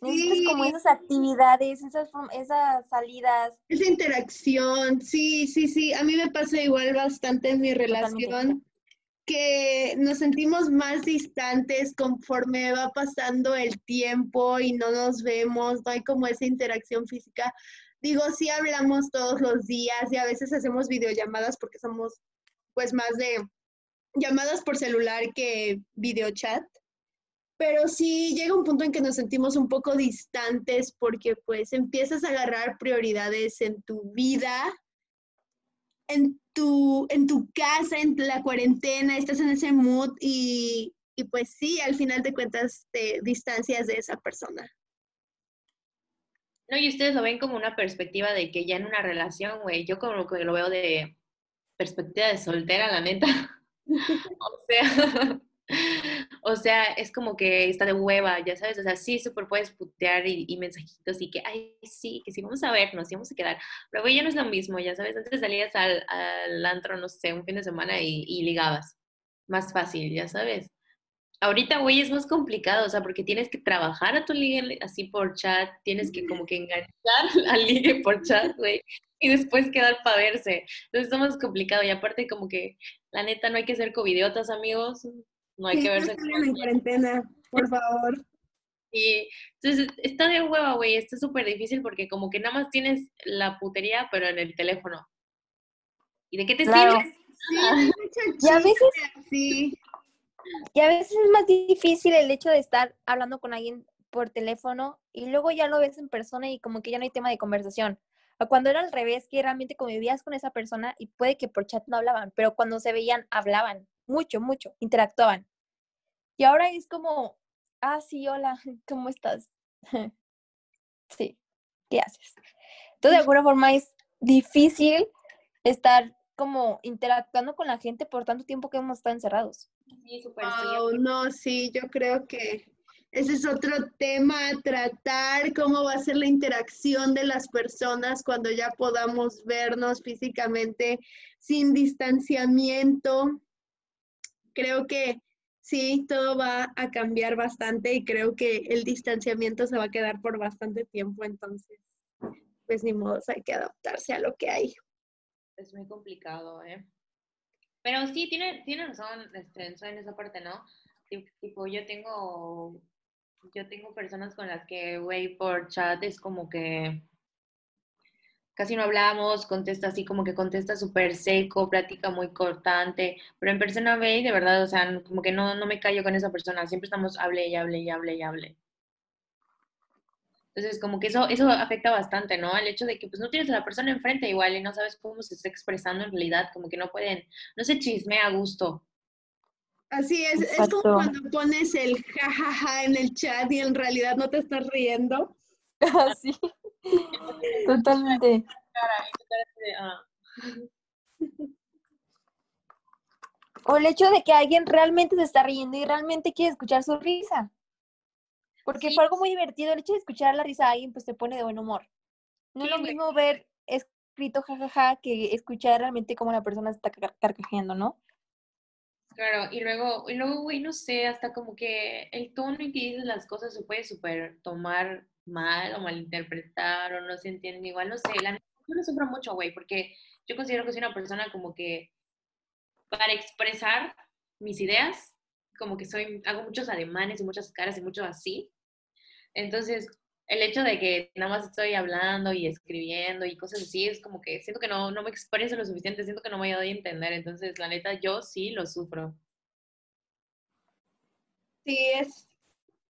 Necesitas como esas actividades, esas, esas salidas. Esa interacción, sí, sí, sí. A mí me pasa igual bastante en mi relación, que nos sentimos más distantes conforme va pasando el tiempo y no nos vemos, no hay como esa interacción física. Digo, sí hablamos todos los días y a veces hacemos videollamadas porque somos pues más de llamadas por celular que videochat. Pero sí llega un punto en que nos sentimos un poco distantes porque pues empiezas a agarrar prioridades en tu vida, en tu, en tu casa, en la cuarentena, estás en ese mood y, y pues sí, al final de cuentas te distancias de esa persona. No, y ustedes lo ven como una perspectiva de que ya en una relación, güey, yo como que lo veo de perspectiva de soltera, la neta. o sea, o sea, es como que está de hueva, ya sabes, o sea, sí, súper puedes putear y, y mensajitos y que, ay, sí, que sí, vamos a vernos, sí, vamos a quedar. Pero, güey, ya no es lo mismo, ya sabes, antes salías al, al antro, no sé, un fin de semana y, y ligabas. Más fácil, ya sabes. Ahorita, güey, es más complicado, o sea, porque tienes que trabajar a tu ligue así por chat, tienes que como que enganchar al ligue por chat, güey, y después quedar para verse. Entonces es más complicado y aparte como que, la neta, no hay que ser covidiotas, amigos, no hay Sí, que no verse. salgan en cuarentena, por favor. Y entonces está de hueva, güey, está súper difícil porque como que nada más tienes la putería, pero en el teléfono. ¿Y de qué te Claro. sirve? Sí, hay mucho Y a veces, así. Y a veces es más difícil el hecho de estar hablando con alguien por teléfono y luego ya lo ves en persona y como que ya no hay tema de conversación. Cuando era al revés, que realmente convivías con esa persona y puede que por chat no hablaban, pero cuando se veían, hablaban mucho, mucho, interactuaban. Y ahora es como, ah, sí, hola, ¿cómo estás? sí, ¿qué haces? Entonces, de alguna forma es difícil estar como interactuando con la gente por tanto tiempo que hemos estado encerrados. Sí, no, sí, yo creo que ese es otro tema a tratar, cómo va a ser la interacción de las personas cuando ya podamos vernos físicamente sin distanciamiento. Creo que sí, todo va a cambiar bastante y creo que el distanciamiento se va a quedar por bastante tiempo, entonces, pues ni modo, hay que adaptarse a lo que hay. Es muy complicado, ¿eh? Pero sí, tiene, tiene razón este, Enzo, en esa parte, ¿no? Tip- Tipo, yo tengo, yo tengo personas con las que, güey, por chat es como que casi no hablamos, contesta así como que contesta súper seco, plática muy cortante, pero en persona, güey, de verdad, o sea, como que no, no me callo con esa persona, siempre estamos hable y hable y hable y hable. Entonces, como que eso, eso afecta bastante, ¿no? El hecho de que pues no tienes a la persona enfrente igual y no sabes cómo se está expresando en realidad, como que no pueden, no se chismea a gusto. Así es, es como cuando pones el jajaja en el chat y en realidad no te estás riendo. sí, totalmente. O el hecho de que alguien realmente se está riendo y realmente quiere escuchar su risa. Porque Sí. fue algo muy divertido. El hecho de escuchar la risa de alguien, pues te pone de buen humor. No es lo güey. mismo ver escrito jajaja que escuchar realmente cómo la persona está car- carcajeando, ¿no? Claro, y luego, y luego, güey, no sé, hasta como que el tono en que dices las cosas se puede súper tomar mal o malinterpretar o no se entiende igual, no sé, la yo lo sufro mucho, güey, porque yo considero que soy una persona como que para expresar mis ideas, como que soy, hago muchos ademanes y muchas caras y mucho así. Entonces, el hecho de que nada más estoy hablando y escribiendo y cosas así, es como que siento que no, no me expreso lo suficiente, siento que no me doy a entender. Entonces, la neta, yo sí lo sufro. Sí, es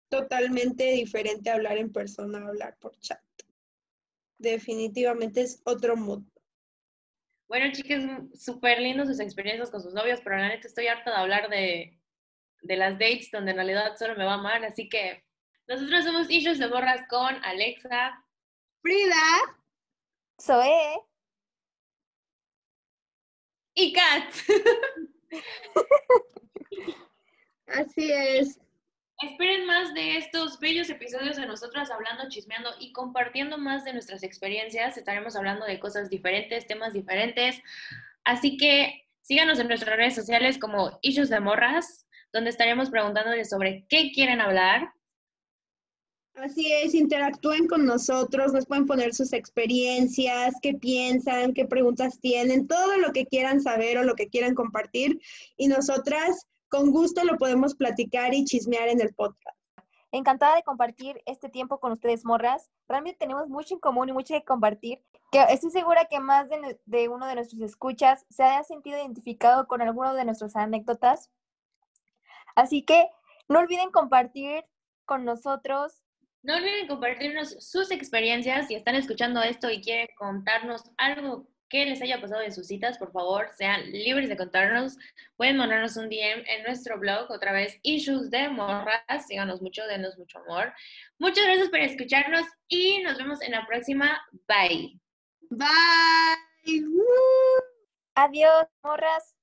totalmente diferente hablar en persona a hablar por chat. Definitivamente es otro mood. Bueno, chicas, súper lindos sus experiencias con sus novios, pero la neta estoy harta de hablar de, de las dates donde en realidad solo me va mal, así que nosotros somos Issues de Borras con Alexa Frida, Zoe, y Kat. así es. Esperen más de estos bellos episodios de nosotras hablando, chismeando y compartiendo más de nuestras experiencias. Estaremos hablando de cosas diferentes, temas diferentes. Así que síganos en nuestras redes sociales como Issues de Morras, donde estaremos preguntándoles sobre qué quieren hablar. Así es, interactúen con nosotros, nos pueden poner sus experiencias, qué piensan, qué preguntas tienen, todo lo que quieran saber o lo que quieran compartir y nosotras con gusto lo podemos platicar y chismear en el podcast. encantada de compartir este tiempo con ustedes, morras. Realmente tenemos mucho en común y mucho que compartir. Que estoy segura que más de, de uno de nuestros escuchas se haya sentido identificado con alguno de nuestras anécdotas. Así que no olviden compartir con nosotros No olviden compartirnos sus experiencias. Si están escuchando esto y quieren contarnos algo que les haya pasado en sus citas, por favor, sean libres de contarnos. Pueden mandarnos un DM en nuestro blog, otra vez, Issues de Morras. Síganos mucho, denos mucho amor. Muchas gracias por escucharnos y nos vemos en la próxima. Bye. Bye. Woo. adiós, morras.